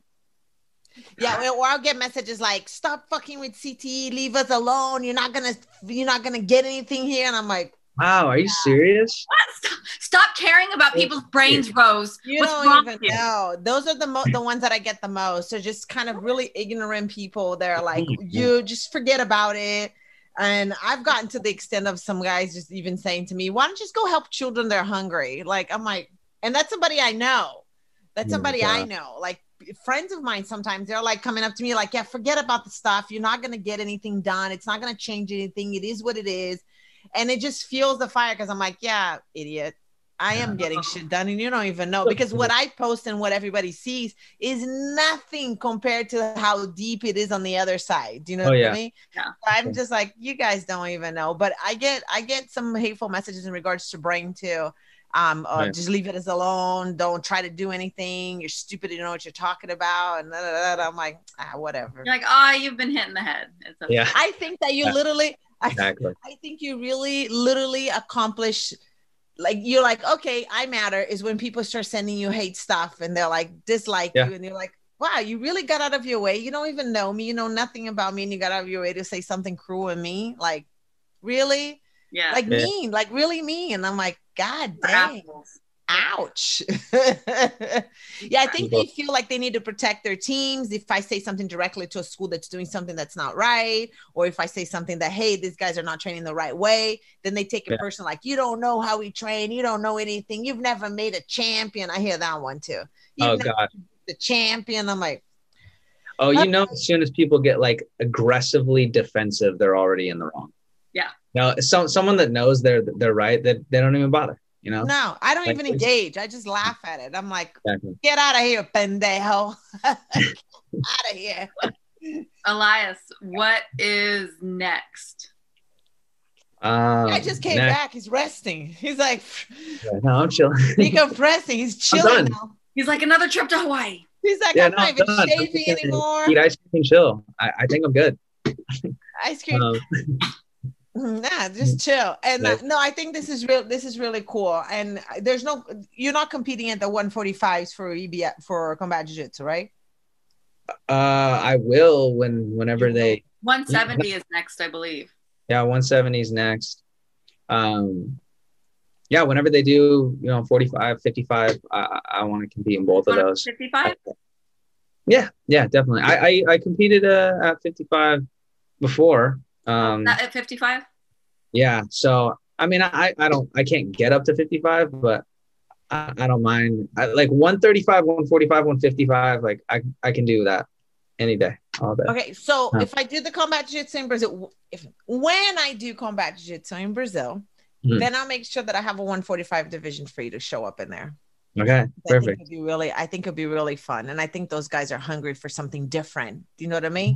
Yeah, or I'll get messages like, "Stop fucking with CTE. Leave us alone. You're not gonna. You're not gonna get anything here." And I'm like, Wow, are you serious? what? Stop, stop caring about people's brains, Rose. You What's don't wrong even with you? know. Those are the mo- the ones that I get the most. So just kind of really ignorant people. They're like, you just forget about it. And I've gotten to the extent of some guys just even saying to me, "Why don't you just go help children? They're hungry." Like I'm like, and that's somebody I know. That's my somebody I know. Like friends of mine. Sometimes they're like coming up to me like, "Yeah, forget about the stuff. You're not gonna get anything done. It's not gonna change anything. It is what it is." And it just fuels the fire because I'm like, "Yeah, idiot." I am getting shit done and you don't even know because what I post and what everybody sees is nothing compared to how deep it is on the other side. Do you know Oh, what yeah. I mean? Yeah. I'm just like, you guys don't even know. But I get I get some hateful messages in regards to brain too. Um, uh, Right. just leave it as alone. Don't try to do anything. You're stupid. You know what you're talking about. And da, da, da, da. I'm like, ah, whatever. You're like, ah, you've been hit in the head. It's okay. Yeah, I think that you Yeah. literally, I, exactly. I think you really literally accomplish like you're like okay i matter is when people start sending you hate stuff and they're like dislike Yeah. you and you're like wow you really got out of your way you don't even know me you know nothing about me and you got out of your way to say something cruel and me like really Yeah. like Yeah. mean like really mean and i'm like god We're dang assholes. Ouch. yeah, I think they feel like they need to protect their teams. If I say something directly to a school that's doing something that's not right, or if I say something that, hey, these guys are not training the right way, then they take it Yeah. personal, like, you don't know how we train. You don't know anything. You've never made a champion. I hear that one too. You've Oh god. the champion. I'm like, Oh, you know, as soon as people get like aggressively defensive, they're already in the wrong. Yeah. No, some someone that knows they're they're right, that they don't even bother. You know. no, I don't Like, even engage. I just laugh at it. I'm like, Exactly. get out of here, pendejo. out of here. Elias, what is next? Um, I just came next- back. He's resting. He's like No, I'm chilling. decompressing. He's chilling now. He's like another trip to Hawaii. He's like, Yeah, I'm no, not even done. I'm shaving anymore. Eat ice cream and chill. I, I think I'm good. Ice cream. Um, Nah, just chill. And uh, no, I think this is real. This is really cool. And there's no, you're not competing at the 145s for EB for combat jiu-jitsu, right? uh, I will when whenever they 170 is next, I believe. Yeah, 170 is next. Um, yeah, whenever they do, you know, 45, 55, I, I- I want to compete in both of those. 55? Yeah, yeah, definitely. I I, I competed uh, at 55 before. Um, at 55? yeah, so I mean, I I don't I can't get up to 55, but I, I don't mind. I, like 135, 145, 155, like I I can do that any day, all day. Okay, so Huh. if I do the combat jiu-jitsu in Brazil, if when I do combat jiu-jitsu in Brazil, Mhm. then I'll make sure that I have a 145 division for you to show up in there. Okay, I think perfect. it'd be really, I think it'd be really fun, and I think those guys are hungry for something different. Do you know what I mean?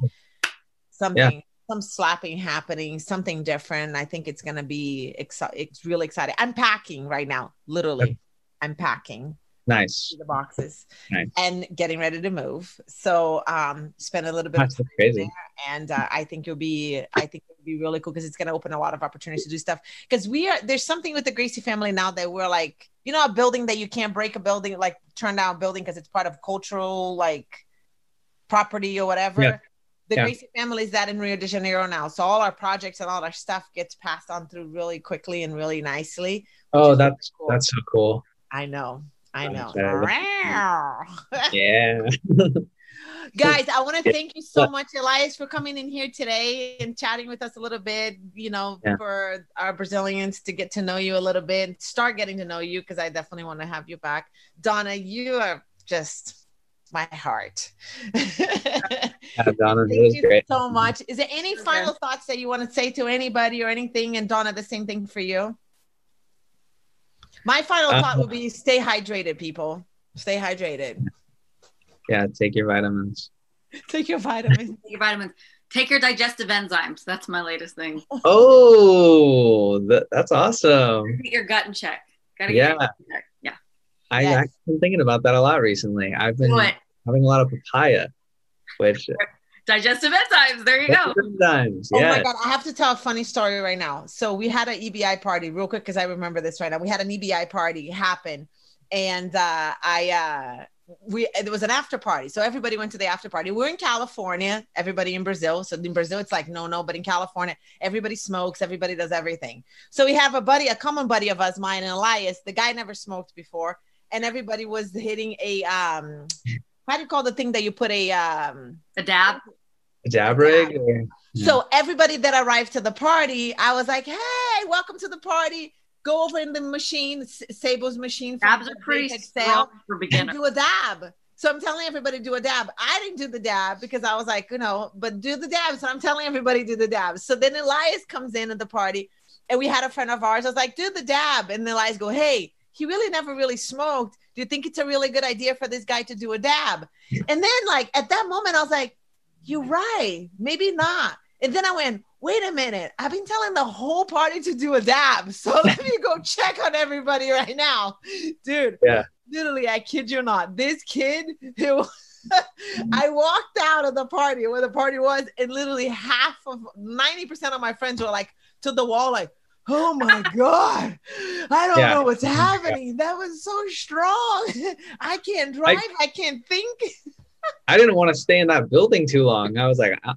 Something, some slapping happening, something different. I think it's gonna be exci- It's really exciting. I'm packing right now, literally. I'm packing Nice. the boxes Nice. and getting ready to move. So, um, spend a little bit of That's crazy. and uh, I think it'll be I think it'll be really cool because it's going to open a lot of opportunities to do stuff. Because we are there's something with the Gracie family now that we're like you know a building that you can't break a building like turn down a building because it's part of cultural like property or whatever. Yeah. The Yeah. Gracie family is that in Rio de Janeiro now, so all our projects and all our stuff gets passed on through really quickly and really nicely. Oh, is really that's cool. that's so cool. I know, I know. Yeah. Guys, I want to thank you so much, Elias, for coming in here today and chatting with us a little bit. You know, Yeah. for our Brazilians to get to know you a little bit, start getting to know you because I definitely want to have you back. Donna, you are just my heart. Yeah, Donna, Thank you great. so much. Is there any Okay. final thoughts that you want to say to anybody or anything? And Donna, the same thing for you. My final Uh, thought would be stay hydrated, people. Stay hydrated. Yeah, take your vitamins. Take your vitamins. Take your vitamins. Take your digestive enzymes. That's my latest thing. Oh, that, that's awesome. Get your gut in check. Gotta Yeah. your gut in check. Yeah. I, Yes. I've been thinking about that a lot recently. I've been it. having a lot of papaya, which Digestive enzymes. There you go. sometimes, Oh yeah. my god, I have to tell a funny story right now. So we had an EBI party real quick because I remember this right now. We had an EBI party happen, and uh, I uh, we there was an after party. So everybody went to the after party. We're in California, everybody in Brazil. So in Brazil, it's like no, no, but in California, everybody smokes, everybody does everything. So we have a buddy, a common buddy of us, mine and Elias. The guy never smoked before, and everybody was hitting a um, how do you call the thing that you put a um A dab. Jab rig. or- so everybody that arrived to the party, I was like, "Hey, welcome to the party. Go over in the machine, S- Sable's machine. from Dabs are the pretty Big strong Excel, for and beginners. do a dab." So I'm telling everybody do a dab. I didn't do the dab because I was like, you know, but do the dab. So I'm telling everybody do the dab. So then Elias comes in at the party, and we had a friend of ours. I was like, do the dab, and Elias go, "Hey." He really never really smoked. Do you think it's a really good idea for this guy to do a dab? And then, like at that moment, I was like, you're right. Maybe not. And then I went, wait a minute. I've been telling the whole party to do a dab. So let me go check on everybody right now. Dude. Yeah. Literally, I kid you not. This kid who I walked out of the party where the party was, and literally half of 90% of my friends were like to the wall, like, Oh my God. I don't Yeah. know what's happening. That was so strong. I can't drive. I can't think. I didn't want to stay in that building too long. I was like, I,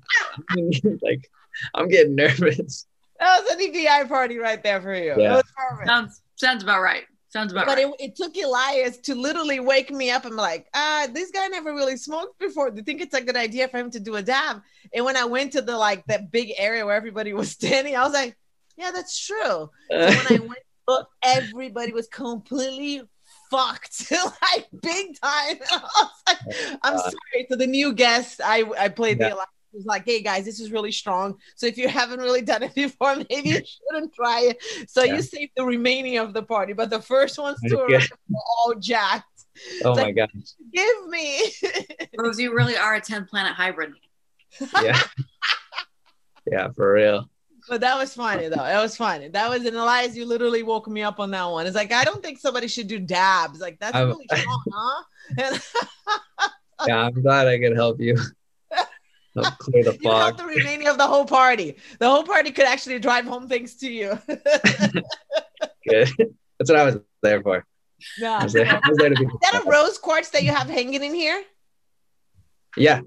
I'm, like, I'm getting nervous. That was an EBI party right there for you. Yeah. It was perfect. Sounds sounds about right. Sounds about But right. it, it took Elias to literally wake me up. I'm like, ah, this guy never really smoked before. Do you think it's a good idea for him to do a dab? And when I went to the like that big area where everybody was standing, I was like, yeah, that's true. Uh, so when I went to everybody was completely fucked, like big time. I was like, oh I'm sorry. So the new guest, I I played Yeah. the Elias. Was like, hey guys, this is really strong. So if you haven't really done it before, maybe you shouldn't try it. So Yeah. you saved the remaining of the party, but the first ones to arrive were all jacked. oh my like- god. Give me. Rose, you really are a 10th Planet hybrid. Yeah. yeah, for real. But that was funny though. That was funny. That was an Elias. You literally woke me up on that one. It's like I don't think somebody should do dabs. Like that's I'm- really strong, huh? And Yeah, I'm glad I could help you. Clear the fog. you helped the remaining of the whole party. The whole party could actually drive home things to you. Good. That's what I was there for. Nah. I was there, I was there. Is that a rose quartz that you have hanging in here? Yeah,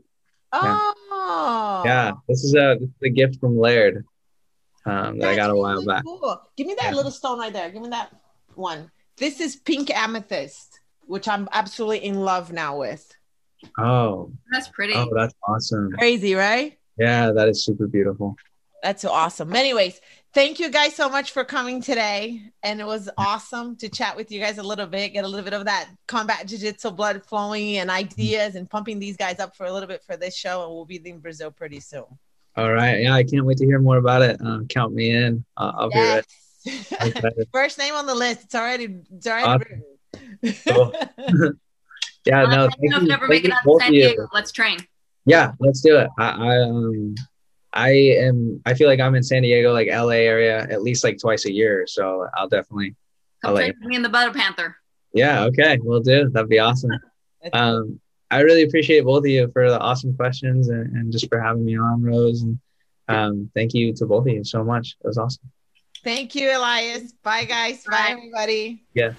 Oh, yeah. This is a this is a gift from Laird um, that I got a That's while really back. Cool. Give me that Yeah. little stone right there. Give me that one. This is pink amethyst, which I'm absolutely in love now with. Oh, That's pretty. oh, that's awesome. Crazy, right? Yeah, that is super beautiful. That's so awesome. Anyways, thank you guys so much for coming today. And it was awesome to chat with you guys a little bit, get a little bit of that combat jiu-jitsu blood flowing and ideas and pumping these guys up for a little bit for this show. And we'll be in Brazil pretty soon. All right. Yeah, I can't wait to hear more about it. Um, count me in. Uh, I'll be ready. Yes. I'm excited. First name on the list. It's already it's already Awesome. written. Cool. Yeah, Well, no. let me know if thank you ever thank make it you out both to of San you. Diego. Let's train. Yeah, let's do it. I, I um I am I feel like I'm in San Diego, like LA area, at least like twice a year. So I'll definitely I'll Come train with me in the Butter Panther. yeah, okay, we'll do. That'd be awesome. Um I really appreciate both of you for the awesome questions and, and just for having me on, Rose. And um thank you to both of you so much. It was awesome. Thank you, Elias. Bye, guys. Bye, Bye. everybody. Yeah.